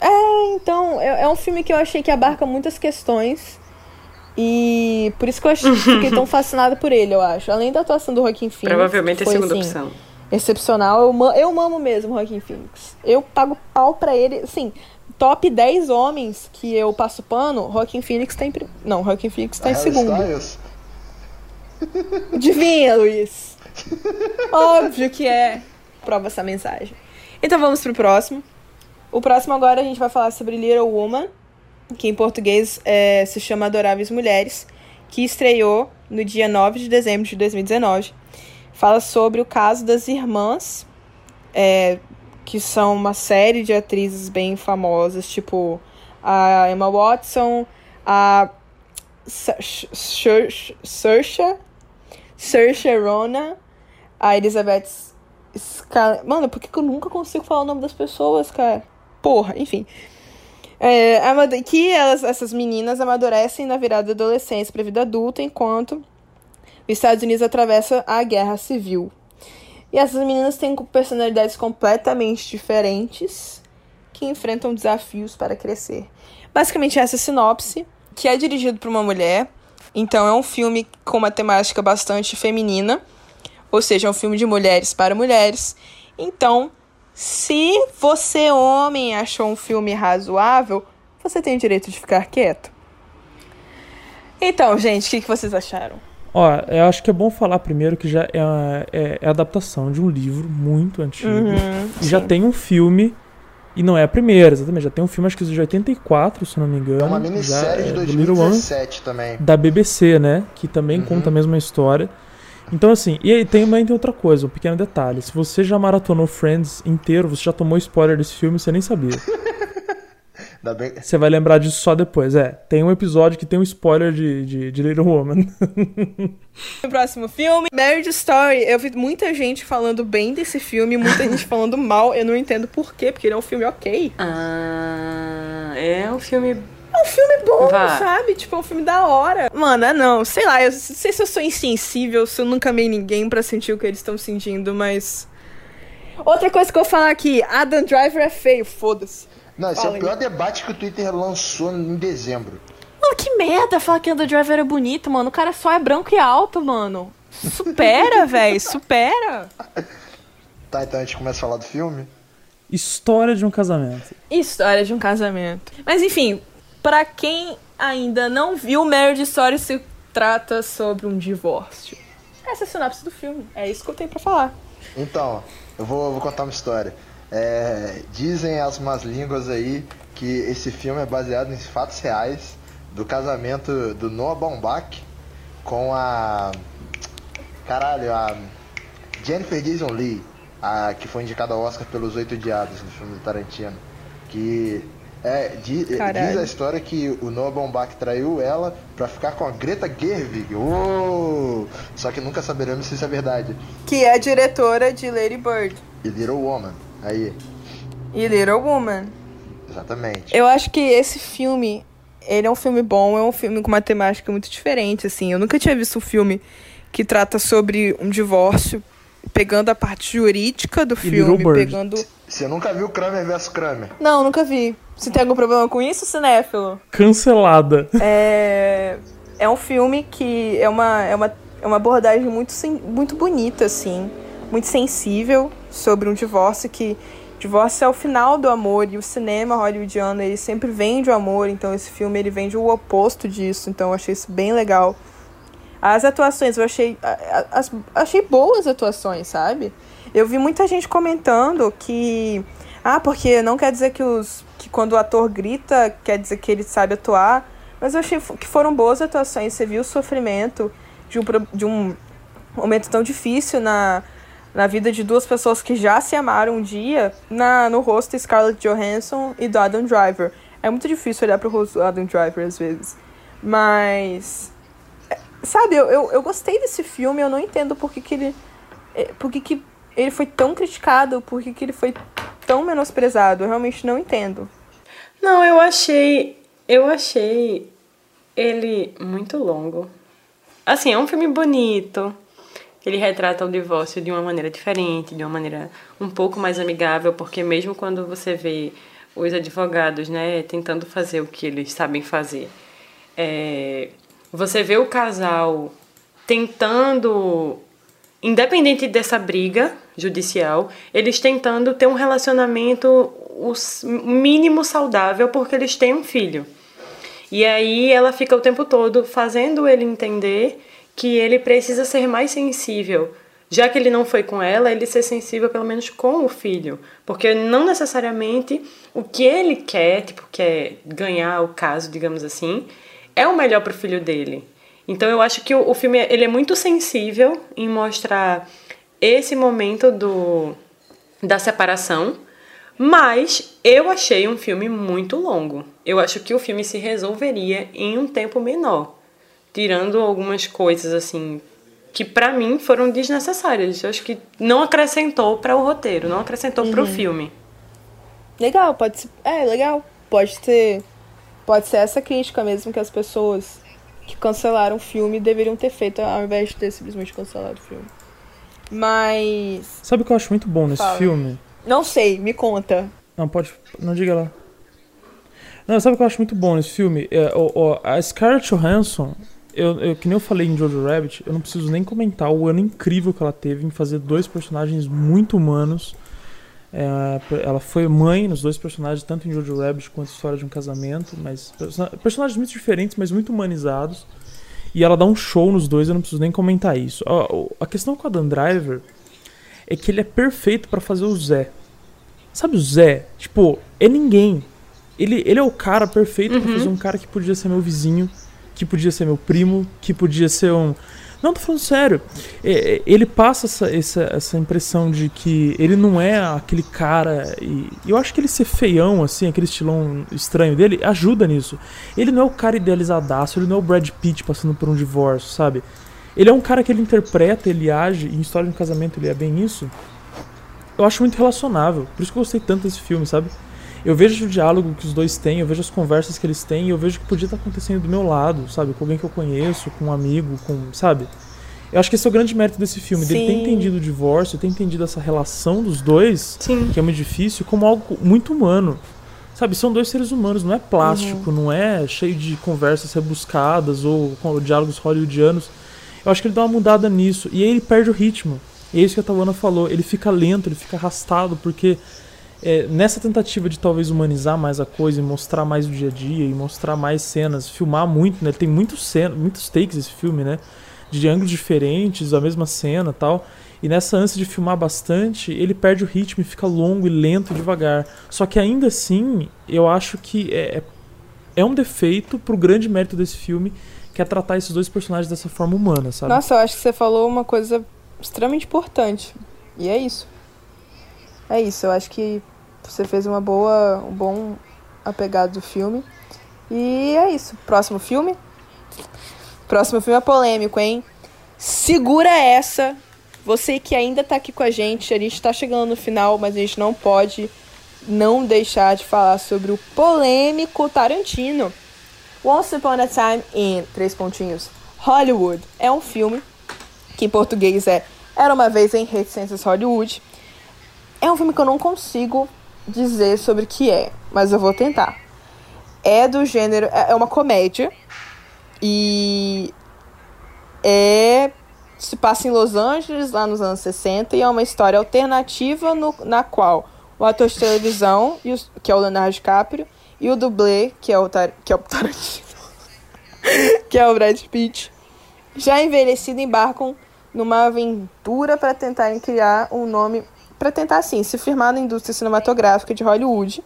É, então, é, é um filme que eu achei que abarca muitas questões. E por isso que eu achei, fiquei tão [LAUGHS] fascinada por ele, eu acho. Além da atuação do Joaquin Phoenix. Provavelmente é a foi, segunda assim, opção. excepcional. Eu, eu amo mesmo o Joaquin Phoenix. Eu pago pau pra ele. Assim, top 10 homens que eu passo pano, Joaquin Phoenix tá em prim... Não, Joaquin Phoenix tá em segundo. Adivinha, Luiz? [LAUGHS] Óbvio que é. Prova essa mensagem. Então vamos pro próximo. O próximo agora a gente vai falar sobre Little Woman, que em português é, se chama Adoráveis Mulheres, que estreou no dia 9 de dezembro de 2019. Fala sobre o caso das irmãs, é, que são uma série de atrizes bem famosas, tipo a Emma Watson, a Saoirse Rona, a Elizabeth Scal... Mano, por que, que eu nunca consigo falar o nome das pessoas, cara? Porra, enfim. É, que elas, essas meninas amadurecem na virada da adolescência para a vida adulta, enquanto os Estados Unidos atravessa a guerra civil. E essas meninas têm personalidades completamente diferentes que enfrentam desafios para crescer. Basicamente, essa sinopse, que é dirigido por uma mulher, então é um filme com uma temática bastante feminina, ou seja, é um filme de mulheres para mulheres. Então, se você, homem, achou um filme razoável, você tem o direito de ficar quieto. Então, gente, o que, que vocês acharam? Ó, eu acho que é bom falar primeiro que já é, uma, é, é adaptação de um livro muito antigo. Uhum, e já tem um filme, e não é a primeira, exatamente. Já tem um filme, acho que de 84, se não me engano. É uma minissérie já, de é, 2017 também. Da BBC, né? Que também Uhum. conta a mesma história. Então, assim, e aí tem, também tem outra coisa, um pequeno detalhe. Se você já maratonou Friends inteiro, você já tomou spoiler desse filme, você nem sabia. [LAUGHS] Bem... Você vai lembrar disso só depois. É, tem um episódio que tem um spoiler de, de, de Little Woman. O [LAUGHS] próximo filme, Marriage Story. Eu vi muita gente falando bem desse filme, muita gente falando mal. Eu não entendo por quê, porque ele é um filme ok. Ah, é um filme. É um filme bom, Vá. sabe? Tipo, é um filme da hora. Mano, é não. Sei lá, eu não sei se eu sou insensível, se eu nunca amei ninguém pra sentir o que eles estão sentindo, mas. Outra coisa que eu vou falar aqui: Adam Driver é feio, foda-se. Não, esse é Fala o aí. pior debate que o Twitter lançou em dezembro. Mano, que merda falar que Adam Driver é bonito, mano. O cara só é branco e alto, mano. Supera, [LAUGHS] velho, supera. Tá, então a gente começa a falar do filme? História de um casamento. História de um casamento. Mas enfim, pra quem ainda não viu, Marriage Story se trata sobre um divórcio. Essa é a sinopse do filme. É isso que eu tenho pra falar. Então, eu vou, vou contar uma história. É, dizem as más línguas aí que esse filme é baseado em fatos reais do casamento do Noah Baumbach com a. Caralho, a Jennifer Jason Lee, a, que foi indicada ao Oscar pelos Oito Diados no filme do Tarantino. Que. É, di- Caralho. diz a história que o Noah Baumbach traiu ela pra ficar com a Greta Gerwig. Uou! Só que nunca saberemos se isso é verdade. Que é diretora de Lady Bird E Little Woman. Aí, e Little Woman. exatamente. Eu acho que esse filme, ele é um filme bom, é um filme com uma temática muito diferente, assim. Eu nunca tinha visto um filme que trata sobre um divórcio, pegando a parte jurídica do filme, pegando... Você nunca viu Kramer vs Kramer? Não, nunca vi. Você tem algum problema com isso, cinéfilo? Cancelada. É, é um filme que é uma, é uma, é uma abordagem muito, muito bonita, assim, muito sensível sobre um divórcio que divórcio é o final do amor e o cinema hollywoodiano ele sempre vende o amor, então esse filme ele vende o oposto disso, então eu achei isso bem legal. As atuações, eu achei, as, achei boas atuações, sabe? Eu vi muita gente comentando que. Ah, porque não quer dizer que os. que quando o ator grita, quer dizer que ele sabe atuar. Mas eu achei que foram boas atuações. Você viu o sofrimento de um, de um momento tão difícil na, na vida de duas pessoas que já se amaram um dia na, no rosto de Scarlett Johansson e do Adam Driver. É muito difícil olhar pro rosto do Adam Driver às vezes. Mas. Sabe, eu, eu, eu gostei desse filme, eu não entendo por que, que ele. é, Por que, que ele foi tão criticado, por que, que ele foi tão menosprezado. Eu realmente não entendo. Não, eu achei. Eu achei ele muito longo. Assim, é um filme bonito. Ele retrata o divórcio de uma maneira diferente, de uma maneira um pouco mais amigável, porque mesmo quando você vê os advogados, né, tentando fazer o que eles sabem fazer, é, você vê o casal tentando independente dessa briga judicial, eles tentando ter um relacionamento o mínimo saudável porque eles têm um filho. E aí ela fica o tempo todo fazendo ele entender que ele precisa ser mais sensível. Já que ele não foi com ela, ele ser sensível pelo menos com o filho. Porque não necessariamente o que ele quer, tipo, quer ganhar o caso, digamos assim, é o melhor pro filho dele. Então eu acho que o, o filme ele é muito sensível em mostrar esse momento do, da separação, mas eu achei um filme muito longo. Eu acho que o filme se resolveria em um tempo menor. tirando algumas coisas assim que para mim foram desnecessárias. Eu acho que não acrescentou para o roteiro, não acrescentou para o filme. Legal, pode ser. É, legal. Pode ser. Pode ser essa crítica mesmo que as pessoas que cancelaram o filme deveriam ter feito ao invés de ter simplesmente cancelado o filme. Mas. Sabe o que eu acho muito bom nesse Fala. filme? Não sei, me conta. Não, pode. Não diga lá. Não, sabe o que eu acho muito bom nesse filme? É, o, o- a Scarlett Johansson, eu, eu, que nem eu falei em Jojo Rabbit, eu não preciso nem comentar o ano incrível que ela teve em fazer dois personagens muito humanos. É, ela foi mãe nos dois personagens, tanto em Jojo Rabbit quanto em História de um Casamento, mas person- personagens muito diferentes, mas muito humanizados. E ela dá um show nos dois, eu não preciso nem comentar isso. A, a questão com o Adam Driver é que ele é perfeito pra fazer o Zé. Sabe o Zé? Tipo, é ninguém. Ele, ele é o cara perfeito pra fazer um cara que podia ser meu vizinho, que podia ser meu primo, que podia ser um. Não, tô falando sério. É, é, ele passa essa, essa, essa impressão de que ele não é aquele cara. E eu acho que ele ser feião, assim, aquele estilão estranho dele, ajuda nisso. Ele não é o cara idealizadaço, ele não é o Brad Pitt passando por um divórcio, sabe? Ele é um cara que ele interpreta, ele age, e em História de um Casamento ele é bem isso. Eu acho muito relacionável. Por isso que eu gostei tanto desse filme, sabe? Eu vejo o diálogo que os dois têm, eu vejo as conversas que eles têm, e eu vejo que podia estar acontecendo do meu lado, sabe? Com alguém que eu conheço, com um amigo, com. Sabe? Eu acho que esse é o grande mérito desse filme, dele ter Sim. entendido o divórcio, ter entendido essa relação dos dois, Sim. que é muito difícil, como algo muito humano. Sabe, são dois seres humanos, não é plástico, não é cheio de conversas rebuscadas ou diálogos hollywoodianos. Eu acho que ele dá uma mudada nisso. E aí ele perde o ritmo. E é isso que a Tawana falou. Ele fica lento, ele fica arrastado, porque é, nessa tentativa de talvez humanizar mais a coisa e mostrar mais o dia a dia e mostrar mais cenas, filmar muito, né? Tem muitos, cena, muitos takes esse filme, né? De ângulos diferentes, a mesma cena tal. E nessa ânsia de filmar bastante, ele perde o ritmo e fica longo e lento e devagar. Só que ainda assim, eu acho que é, é um defeito pro grande mérito desse filme, que é tratar esses dois personagens dessa forma humana, sabe? Nossa, eu acho que você falou uma coisa extremamente importante. E é isso. É isso, eu acho que você fez uma boa, um bom apegado do filme. E é isso. Próximo filme? Próximo filme é polêmico, hein? Segura essa. Você que ainda tá aqui com a gente, a gente tá chegando no final, mas a gente não pode não deixar de falar sobre o polêmico Tarantino. Once Upon a Time in três pontinhos Hollywood é um filme que em português é Era uma vez em Reticências Hollywood. É um filme que eu não consigo dizer sobre o que é, mas eu vou tentar. É do gênero, é é uma comédia e é se passa em Los Angeles lá nos anos 60 e é uma história alternativa no- na qual o ator de televisão, que é o Leonardo DiCaprio, e o dublê, que é o, Tar, que é o Tarantino, [LAUGHS] que é o Brad Pitt, já envelhecido embarcam numa aventura para tentarem criar um nome, para tentar assim, se firmar na indústria cinematográfica de Hollywood.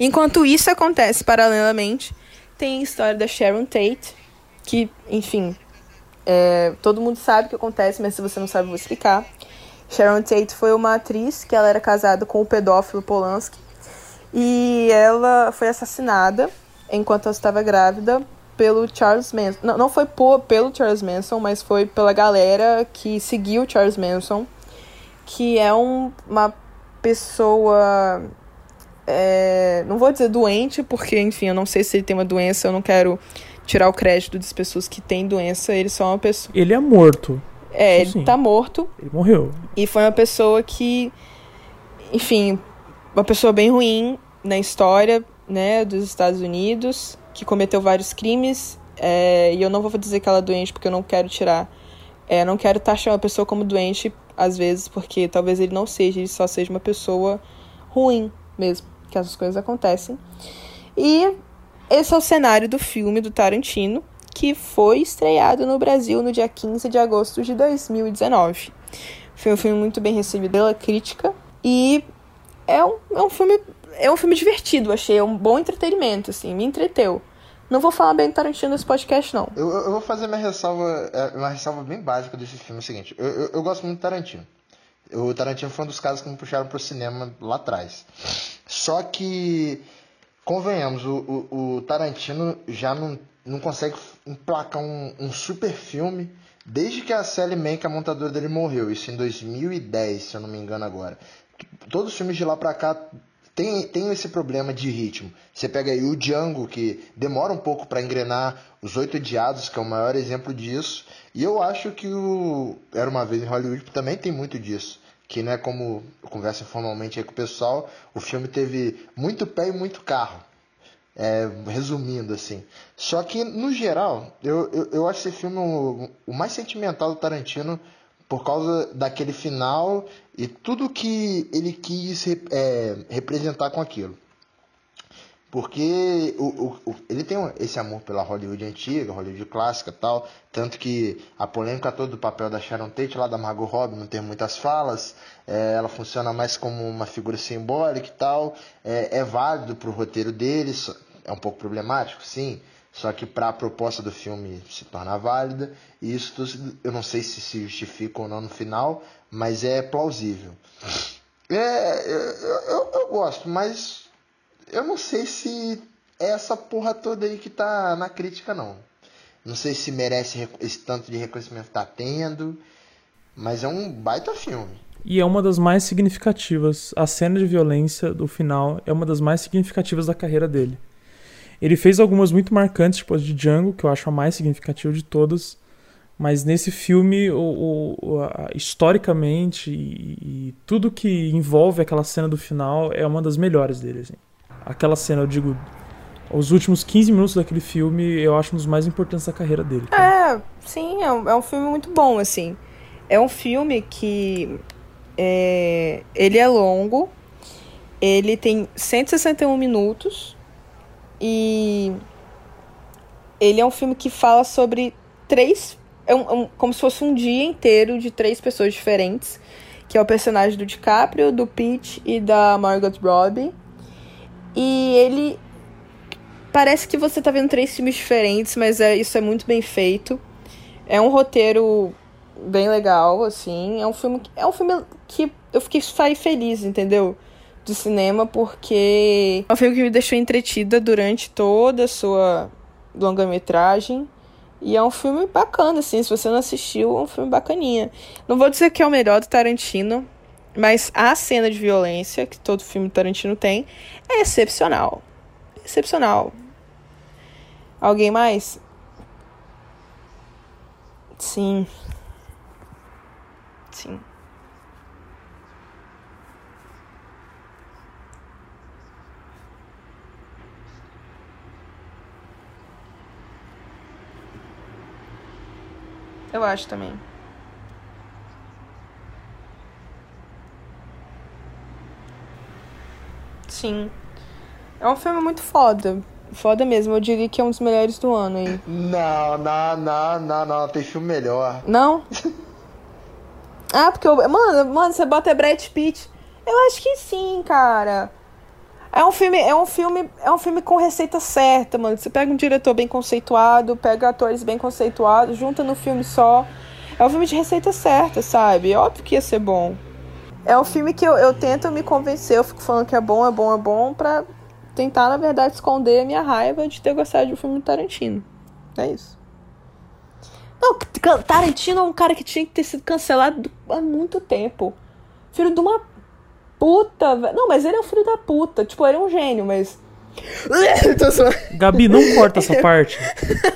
Enquanto isso acontece paralelamente, tem a história da Sharon Tate, que, enfim, é, todo mundo sabe o que acontece, mas se você não sabe, eu vou explicar. Sharon Tate foi uma atriz que ela era casada com o pedófilo Polanski e ela foi assassinada enquanto ela estava grávida pelo Charles Manson. Não, não foi por, pelo Charles Manson, mas foi pela galera que seguiu Charles Manson, que é um- uma pessoa. é, não vou dizer doente, porque, enfim, eu não sei se ele tem uma doença, eu não quero tirar o crédito das pessoas que têm doença, ele só é uma pessoa. Ele é morto. É, Isso sim. ele tá morto. Ele morreu. E foi uma pessoa que, enfim, uma pessoa bem ruim na história, né, dos Estados Unidos, que cometeu vários crimes. é, e eu não vou dizer que ela é doente porque eu não quero tirar. É, não quero taxar uma pessoa como doente, às vezes, porque talvez ele não seja, ele só seja uma pessoa ruim mesmo, que essas coisas acontecem. E esse é o cenário do filme do Tarantino, que foi estreado no Brasil no dia 15 de agosto de 2019. Foi um filme muito bem recebido pela crítica e é um, é um filme é um filme divertido, achei, é um bom entretenimento, assim, me entreteu. Não vou falar bem do Tarantino nesse podcast, não. Eu, eu vou fazer minha ressalva, é, uma ressalva bem básica desse filme. É o seguinte, eu, eu, eu gosto muito do Tarantino. O Tarantino foi um dos casos que me puxaram pro cinema lá atrás. Só que, convenhamos, o, o, o Tarantino já não não consegue emplacar um, um super filme desde que a Sally Mank, a montadora dele, morreu. Isso em 2010, se eu não me engano agora. Todos os filmes de lá pra cá tem, tem esse problema de ritmo. Você pega aí o Django, que demora um pouco para engrenar, Os Oito Odiados, que é o maior exemplo disso. E eu acho que o Era Uma Vez em Hollywood também tem muito disso. Que, né, como eu converso informalmente aí com o pessoal, o filme teve muito pé e muito carro. É, resumindo assim. Só que, no geral, eu, eu, eu acho esse filme o, o mais sentimental do Tarantino por causa daquele final e tudo que ele quis é, representar com aquilo. Porque o, o, o, ele tem esse amor pela Hollywood antiga, Hollywood clássica tal. Tanto que a polêmica toda do papel da Sharon Tate, lá da Margot Robbie, não tem muitas falas. É, ela funciona mais como uma figura simbólica e tal. É, é válido para o roteiro deles. É um pouco problemático, sim. Só que para a proposta do filme se torna válida, e isso eu não sei se se justifica ou não no final, mas é plausível. É, eu, eu, eu gosto, mas eu não sei se é essa porra toda aí que tá na crítica, não. Não sei se merece esse tanto de reconhecimento que tá tendo, mas é um baita filme. E é uma das mais significativas. A cena de violência do final é uma das mais significativas da carreira dele. Ele fez algumas muito marcantes, tipo a de Django, que eu acho a mais significativa de todas. Mas nesse filme, o, o a, historicamente, e, e, tudo que envolve aquela cena do final é uma das melhores dele. Assim. Aquela cena, eu digo, os últimos 15 minutos daquele filme, eu acho um dos mais importantes da carreira dele. É, sim, é um, é um filme muito bom, assim. É um filme que. É, ele é longo, ele tem 161 minutos e ele é um filme que fala sobre três. É um, um, como se fosse um dia inteiro de três pessoas diferentes. Que é o personagem do DiCaprio, do Pete e da Margot Robbie. E ele. Parece que você tá vendo três filmes diferentes, mas é, isso é muito bem feito. É um roteiro bem legal, assim. É um filme, é um filme que eu fiquei saí feliz, entendeu? Do cinema porque é um filme que me deixou entretida durante toda a sua longa-metragem. E é um filme bacana, assim. Se você não assistiu, é um filme bacaninha. Não vou dizer que é o melhor do Tarantino, mas a cena de violência que todo filme Tarantino tem é excepcional. Excepcional. Alguém mais? Sim. Sim. Eu acho também. Sim. É um filme muito foda. Foda mesmo. Eu diria que é um dos melhores do ano aí. Não, não, não, não, não. Tem filme melhor. Não? [LAUGHS] ah, porque eu... Mano, mano, você bota Brad Pitt. Eu acho que sim, cara. É um filme, é um filme, é um filme com receita certa, mano. Você pega um diretor bem conceituado, pega atores bem conceituados, junta no filme só. É um filme de receita certa, sabe? É óbvio que ia ser bom. É um filme que eu, eu tento me convencer, eu fico falando que é bom, é bom, é bom, pra tentar, na verdade, esconder a minha raiva de ter gostado de um filme do Tarantino. É isso. Não, Tarantino é um cara que tinha que ter sido cancelado há muito tempo. Filho de uma puta, velho. Não, mas ele é um filho da puta. Tipo, ele é um gênio, mas. [LAUGHS] Gabi, não corta essa [LAUGHS] parte.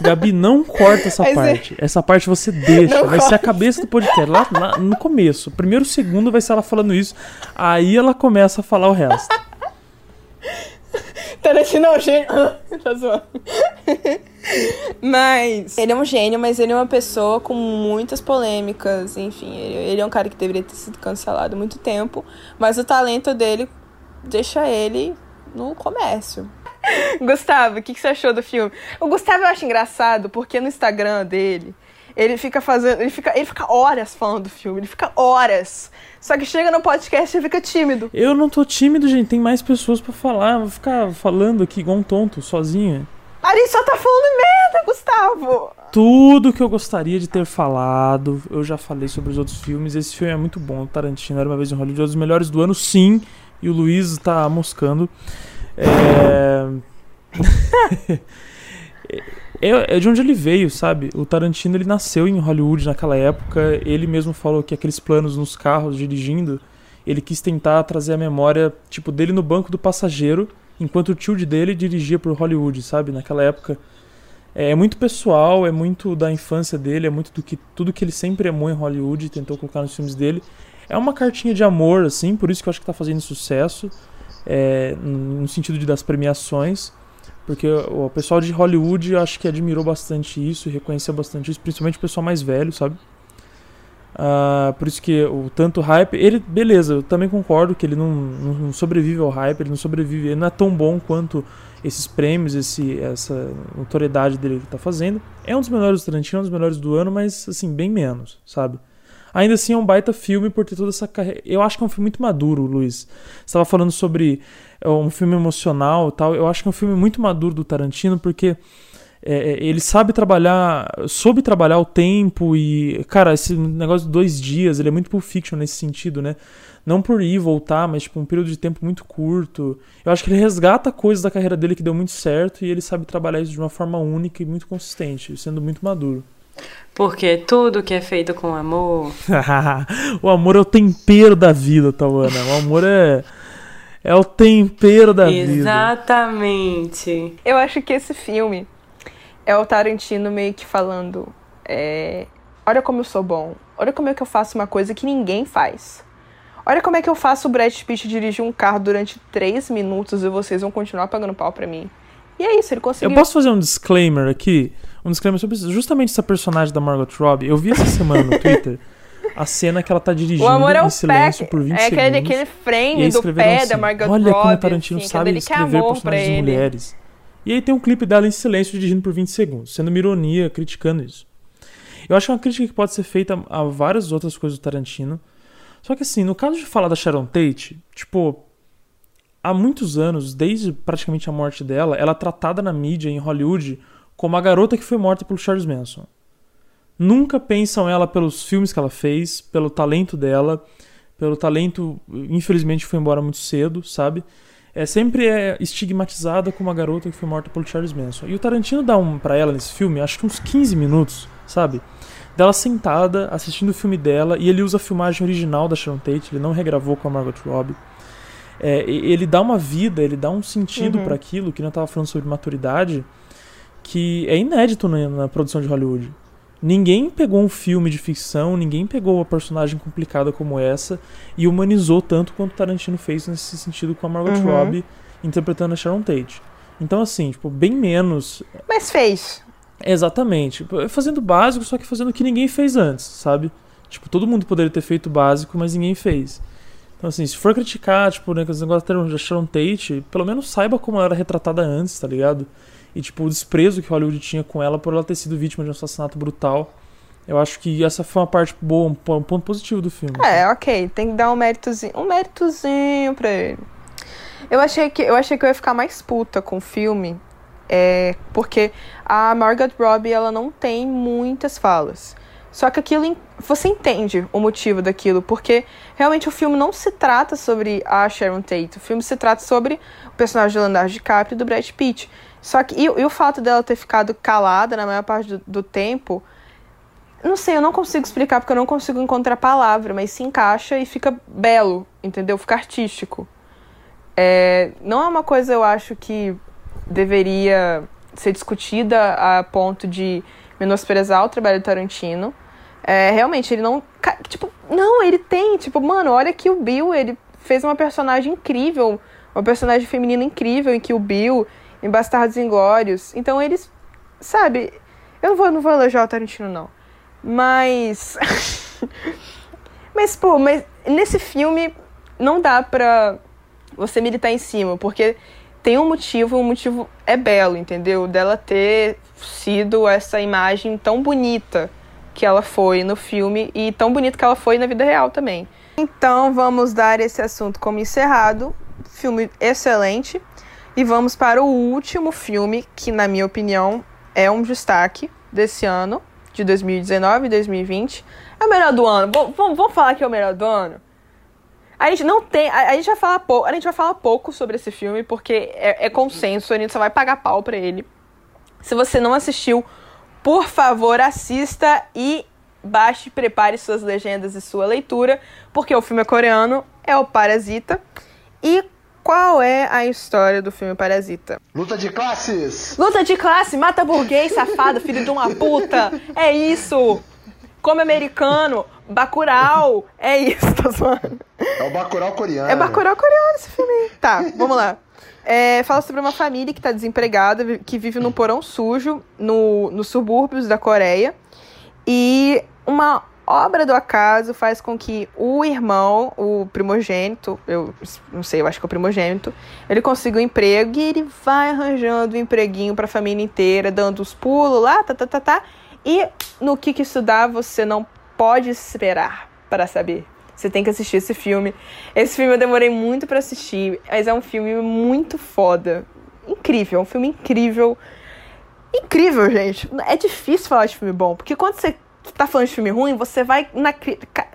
Gabi, não corta essa mas é- parte. É... Essa parte você deixa. Não vai corta. ser a cabeça do podcast. Lá, lá, no começo. Primeiro segundo vai ser ela falando isso. Aí ela começa a falar o resto. Tarantino é um gênio. [LAUGHS] tá zoando. [LAUGHS] Mas ele é um gênio, mas ele é uma pessoa com muitas polêmicas. Enfim, ele, ele, é um cara que deveria ter sido cancelado há muito tempo. Mas o talento dele deixa ele no comércio. [LAUGHS] Gustavo, o que, que você achou do filme? O Gustavo eu acho engraçado porque no Instagram dele ele fica fazendo. Ele fica, ele fica horas falando do filme. Ele fica horas. Só que chega no podcast e fica tímido. Eu não tô tímido, gente. Tem mais pessoas para falar. Vou ficar falando aqui igual um tonto, sozinha. Ari só tá falando merda, Gustavo. Tudo que eu gostaria de ter falado, eu já falei sobre os outros filmes. Esse filme é muito bom. Tarantino era uma vez em Hollywood, um dos melhores do ano, sim. E o Luiz tá moscando. É... [LAUGHS] é, é de onde ele veio, sabe? O Tarantino ele nasceu em Hollywood naquela época. Ele mesmo falou que aqueles planos nos carros dirigindo, ele quis tentar trazer a memória tipo dele no banco do passageiro, enquanto o tio dele dirigia por Hollywood, sabe? Naquela época é, é muito pessoal, é muito da infância dele, é muito do que tudo que ele sempre amou em Hollywood, tentou colocar nos filmes dele. É uma cartinha de amor, assim, por isso que eu acho que tá fazendo sucesso, é, no sentido de das premiações. Porque o pessoal de Hollywood eu acho que admirou bastante isso, reconheceu bastante isso, principalmente o pessoal mais velho, sabe? Uh, por isso que o tanto hype, ele, beleza, eu também concordo que ele não, não, sobrevive ao hype, ele não sobrevive, ele não é tão bom quanto esses prêmios, esse, essa notoriedade dele que tá fazendo. É um dos melhores do Tarantino, é um dos melhores do ano, mas assim, bem menos, sabe? Ainda assim é um baita filme por ter toda essa carreira. Eu acho que é um filme muito maduro, Luiz. Você estava falando sobre é, um filme emocional e tal. Eu acho que é um filme muito maduro do Tarantino, porque é, é, ele sabe trabalhar, soube trabalhar o tempo e, cara, esse negócio de dois dias, ele é muito Pulp Fiction nesse sentido, né? Não por ir e voltar, mas tipo um período de tempo muito curto. Eu acho que ele resgata coisas da carreira dele que deu muito certo e ele sabe trabalhar isso de uma forma única e muito consistente, sendo muito maduro. Porque tudo que é feito com amor. [LAUGHS] o amor é o tempero da vida, Tawana. O amor é. É o tempero da Exatamente. vida. Exatamente. Eu acho que esse filme é o Tarantino meio que falando: é, Olha como eu sou bom. Olha como é que eu faço uma coisa que ninguém faz. Olha como é que eu faço o Brad Pitt dirigir um carro durante três minutos e vocês vão continuar pagando pau pra mim. E é isso, ele conseguiu. Eu posso fazer um disclaimer aqui? Um disclaimer sobre justamente essa personagem da Margot Robbie. Eu vi essa semana no Twitter a cena que ela tá dirigindo o amor é em silêncio por 20 é segundos. É aquele, aquele frame do pé assim, da Margot Olha Robbie. Olha como o Tarantino assim, sabe escrever personagens de mulheres. E aí tem um clipe dela em silêncio dirigindo por 20 segundos, sendo uma ironia, criticando isso. Eu acho que é uma crítica que pode ser feita a várias outras coisas do Tarantino. Só que assim, no caso de falar da Sharon Tate, tipo, há muitos anos, desde praticamente a morte dela, ela é tratada na mídia em Hollywood como a garota que foi morta pelo Charles Manson. Nunca pensam ela pelos filmes que ela fez, pelo talento dela, pelo talento, infelizmente foi embora muito cedo, sabe? É sempre é estigmatizada como a garota que foi morta pelo Charles Manson. E o Tarantino dá um para ela nesse filme, acho que uns 15 minutos, sabe? Dela sentada, assistindo o filme dela, e ele usa a filmagem original da Sharon Tate, ele não regravou com a Margot Robbie é, ele dá uma vida, ele dá um sentido uhum. para aquilo, que não estava falando sobre maturidade, que é inédito na, na, produção de Hollywood. Ninguém pegou um filme de ficção, ninguém pegou uma personagem complicada como essa e humanizou tanto quanto Tarantino fez nesse sentido com a Margot uhum. Robbie interpretando a Sharon Tate. Então, assim, tipo, bem menos. Mas fez. Exatamente. Tipo, fazendo básico, só que fazendo o que ninguém fez antes, sabe? Tipo, todo mundo poderia ter feito básico, mas ninguém fez. Então, assim, se for criticar, tipo, né, que os negócios da Sharon Tate, pelo menos saiba como ela era retratada antes, tá ligado? E, tipo, o desprezo que Hollywood tinha com ela por ela ter sido vítima de um assassinato brutal. Eu acho que essa foi uma parte boa, um ponto positivo do filme. É, ok. Tem que dar um méritozinho, um méritozinho pra ele. Eu achei que eu achei que eu ia ficar mais puta com o filme, é, porque a Margot Robbie ela não tem muitas falas. Só que aquilo você entende o motivo daquilo, porque realmente o filme não se trata sobre a Sharon Tate, o filme se trata sobre o personagem de Leonardo DiCaprio e do Brad Pitt. Só que e, e o fato dela ter ficado calada na maior parte do, do, tempo, não sei, eu não consigo explicar porque eu não consigo encontrar palavra, mas se encaixa e fica belo, entendeu? Fica artístico. É, não é uma coisa eu acho que deveria ser discutida a ponto de menosprezar o trabalho do Tarantino é, realmente, ele não. Tipo, não, ele tem. Tipo, mano, olha que o Bill, ele fez uma personagem incrível. Uma personagem feminina incrível em que o Bill, em Bastardos Inglórios. Então eles. Sabe? Eu não vou, não vou elogiar o Tarantino, não. Mas. [LAUGHS] mas, pô, mas nesse filme não dá pra você militar em cima, porque tem um motivo, o um motivo é belo, entendeu? Dela ter sido essa imagem tão bonita que ela foi no filme e tão bonito que ela foi na vida real também. Então vamos dar esse assunto como encerrado. Filme excelente. E vamos para o último filme, que na minha opinião é um destaque desse ano, de 2019 e 2020. É o melhor do ano. Vamos, falar que é o melhor do ano? A gente não tem. A, a, gente vai falar pouco. A gente vai falar pouco sobre esse filme, porque é, é consenso, a gente só vai pagar pau pra ele. Se você não assistiu, por favor, assista e baixe, prepare suas legendas e sua leitura, porque o filme é coreano, é o Parasita. E qual é a história do filme Parasita? Luta de classes! Luta de classe, mata burguês, safado, filho de uma puta. É isso. Come americano, Bacurau. É isso, [LAUGHS] tô zoando. É o Bacurau coreano. É Bacurau coreano esse filme aí. Tá, vamos lá. É, fala sobre uma família que tá desempregada, que vive num porão sujo, no, nos subúrbios da Coreia. E uma obra do acaso faz com que o irmão, o primogênito, eu não sei, eu acho que é o primogênito, ele consiga um emprego e ele vai arranjando um empreguinho pra família inteira, dando os pulos lá, tá, tá, tá, tá. E no que que isso dá, você não pode esperar para saber. Você tem que assistir esse filme. Esse filme eu demorei muito pra assistir, mas é um filme muito foda. Incrível, é um filme incrível. Incrível, gente. É difícil falar de filme bom, porque quando você tá falando de filme ruim, você vai na,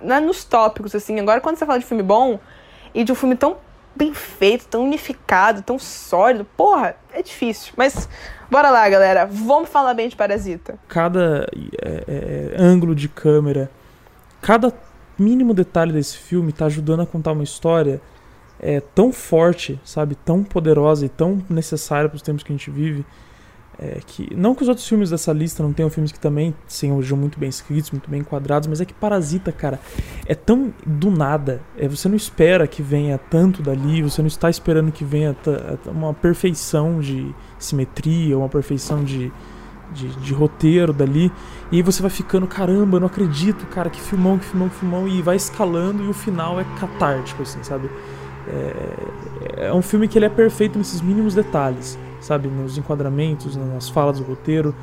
na- nos tópicos, assim. Agora, quando você fala de filme bom e de um filme tão bem feito, tão unificado, tão sólido, porra, é difícil. Mas bora lá, galera. Vamos falar bem de Parasita. cada é, é, ângulo de câmera, cada mínimo detalhe desse filme tá ajudando a contar uma história é, tão forte, sabe, tão poderosa e tão necessária para os tempos que a gente vive, é, que não que os outros filmes dessa lista não tenham filmes que também sejam muito bem escritos, muito bem enquadrados, mas é que Parasita, cara, é tão do nada. É, você não espera que venha tanto dali, você não está esperando que venha uma perfeição de simetria, uma perfeição de, de, de roteiro dali. E aí você vai ficando, caramba, não acredito, cara, que filmão, que filmão, que filmão, e vai escalando e o final é catártico, assim, sabe? É, é um filme que ele é perfeito nesses mínimos detalhes, sabe? Nos enquadramentos, nas falas do roteiro.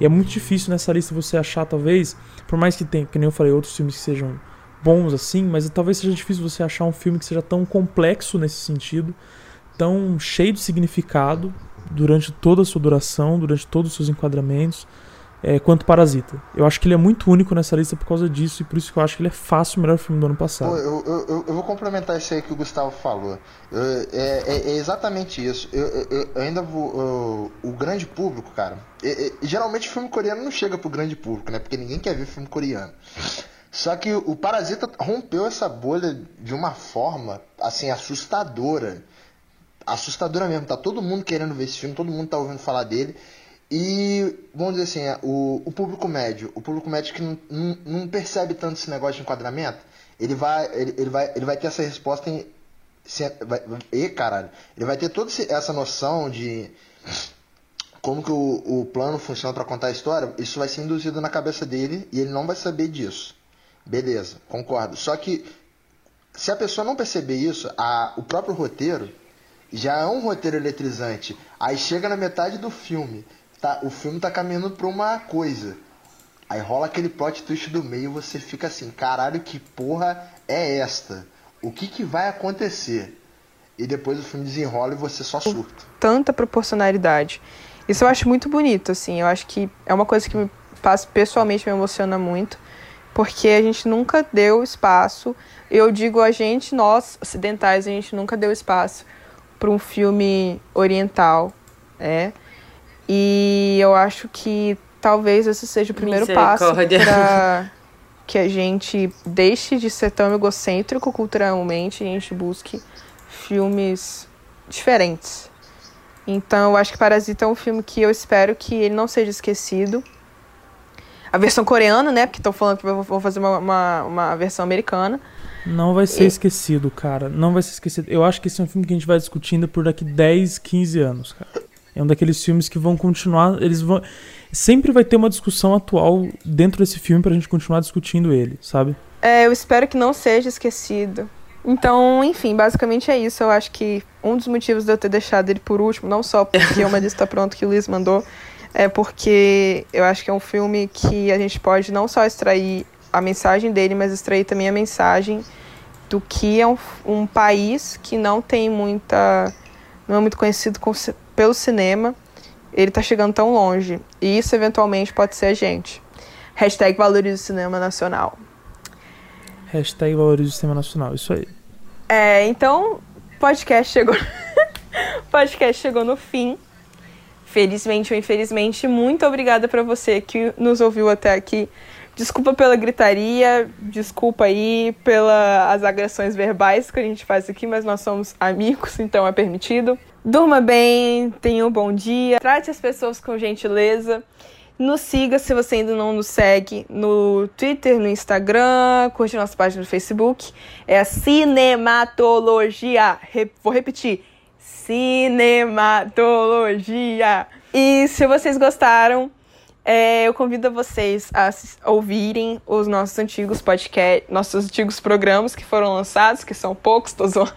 E é muito difícil nessa lista você achar, talvez, por mais que tenha, que nem eu falei, outros filmes que sejam bons assim, mas talvez seja difícil você achar um filme que seja tão complexo nesse sentido, tão cheio de significado durante toda a sua duração, durante todos os seus enquadramentos, é, quanto Parasita. Eu acho que ele é muito único nessa lista por causa disso e por isso que eu acho que ele é fácil o melhor filme do ano passado. Eu, eu, eu- vou complementar isso aí que o Gustavo falou. É, é- é exatamente isso. Eu, ainda vou. o grande público, cara. é- é- geralmente filme coreano não chega pro grande público, né? Porque ninguém quer ver filme coreano. Só que o Parasita rompeu essa bolha de uma forma, assim, assustadora. Assustadora mesmo. Tá todo mundo querendo ver esse filme, todo mundo tá ouvindo falar dele. E, vamos dizer assim, é, o, o público médio, o público médio que não, não, não percebe tanto esse negócio de enquadramento, ele vai, ele, ele vai, ele vai ter essa resposta em. Se, vai, e caralho, ele vai ter toda essa noção de como que o, o plano funciona para contar a história, isso vai ser induzido na cabeça dele e ele não vai saber disso. Beleza, concordo. Só que se a pessoa não perceber isso, a, o próprio roteiro já é um roteiro eletrizante. Aí chega na metade do filme, tá, o filme tá caminhando pra uma coisa. Aí rola aquele plot twist do meio e você fica assim, caralho, que porra é esta? O que que vai acontecer? E depois o filme desenrola e você só surta. tanta proporcionalidade. Isso eu acho muito bonito, assim. Eu acho que é uma coisa que me passa, pessoalmente me emociona muito, porque a gente nunca deu espaço. Eu digo a gente, nós ocidentais, a gente nunca deu espaço para um filme oriental, né? E eu acho que talvez esse seja o primeiro passo para que a gente deixe de ser tão egocêntrico culturalmente e a gente busque filmes diferentes. Então, eu acho que Parasita é um filme que eu espero que ele não seja esquecido. A versão coreana, né? Porque estão falando que vão fazer uma, uma, uma versão americana. Não vai ser E- esquecido, cara. Não vai ser esquecido. Eu acho que esse é um filme que a gente vai discutindo por daqui 10, 15 anos, cara. É um daqueles filmes que vão continuar. Eles vão. Sempre vai ter uma discussão atual dentro desse filme pra gente continuar discutindo ele, sabe? É, eu espero que não seja esquecido. Então, enfim, basicamente é isso. Eu acho que um dos motivos de eu ter deixado ele por último, não só porque é uma lista pronta que o Luiz mandou, é porque eu acho que é um filme que a gente pode não só extrair a mensagem dele, mas extrair também a mensagem do que é um, um país que não tem muita. não é muito conhecido pelo cinema. Ele tá chegando tão longe. E isso eventualmente pode ser a gente. Hashtag valorize o cinema nacional. Hashtag valorize o sistema nacional. Isso aí. É, então, podcast chegou. [LAUGHS] podcast chegou no fim. Felizmente ou infelizmente, muito obrigada para você que nos ouviu até aqui. Desculpa pela gritaria, desculpa aí pelas agressões verbais que a gente faz aqui, mas nós somos amigos, então é permitido. Durma bem, tenha um bom dia, trate as pessoas com gentileza. Nos siga se você ainda não nos segue no Twitter, no Instagram, curte nossa página no Facebook. É a Cinematologia. vou repetir. Cinematologia. E se vocês gostaram, é, eu convido vocês a ouvirem os nossos antigos podcasts, nossos antigos programas que foram lançados, que são poucos, tô zoando.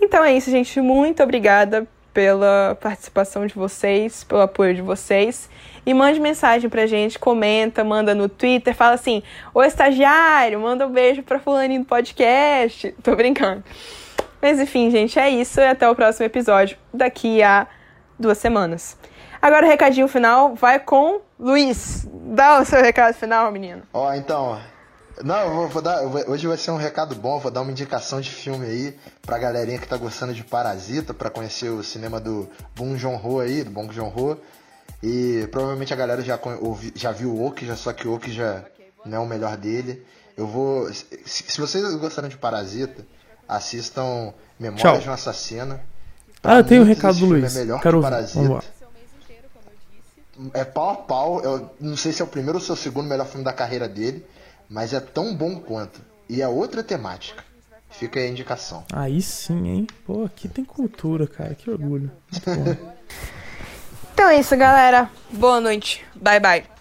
Então é isso, gente. Muito obrigada pela participação de vocês, pelo apoio de vocês. E mande mensagem pra gente, comenta, manda no Twitter, fala assim: Ô estagiário, manda um beijo pra fulaninho do podcast. [LAUGHS] Tô brincando. Mas enfim, gente, é isso. E até o próximo episódio, daqui a duas semanas. Agora o recadinho final vai com Luiz. Dá o seu recado final, menino. Ó, oh, então, não, eu vou, vou dar. Hoje vai ser um recado bom, vou dar uma indicação de filme aí pra galerinha que tá gostando de Parasita, pra conhecer o cinema do Bong Joon-ho aí, do Bong Joon-ho. E provavelmente a galera já, ouvi, já viu o Oki, já, só que o Oki já não é o melhor dele. Eu vou. Se, se vocês gostaram de Parasita, assistam Memórias Tchau. de um Assassino. Ah, eu tenho um recado do Luiz. É melhor Quero que Parasita. É pau a pau. Eu não sei se é o primeiro ou se é o segundo melhor filme da carreira dele mas é tão bom quanto. E é outra temática. Fica aí a indicação. Aí sim, hein? Pô, aqui tem cultura, cara. Que orgulho. [LAUGHS] então é isso, galera. Boa noite. Bye, bye.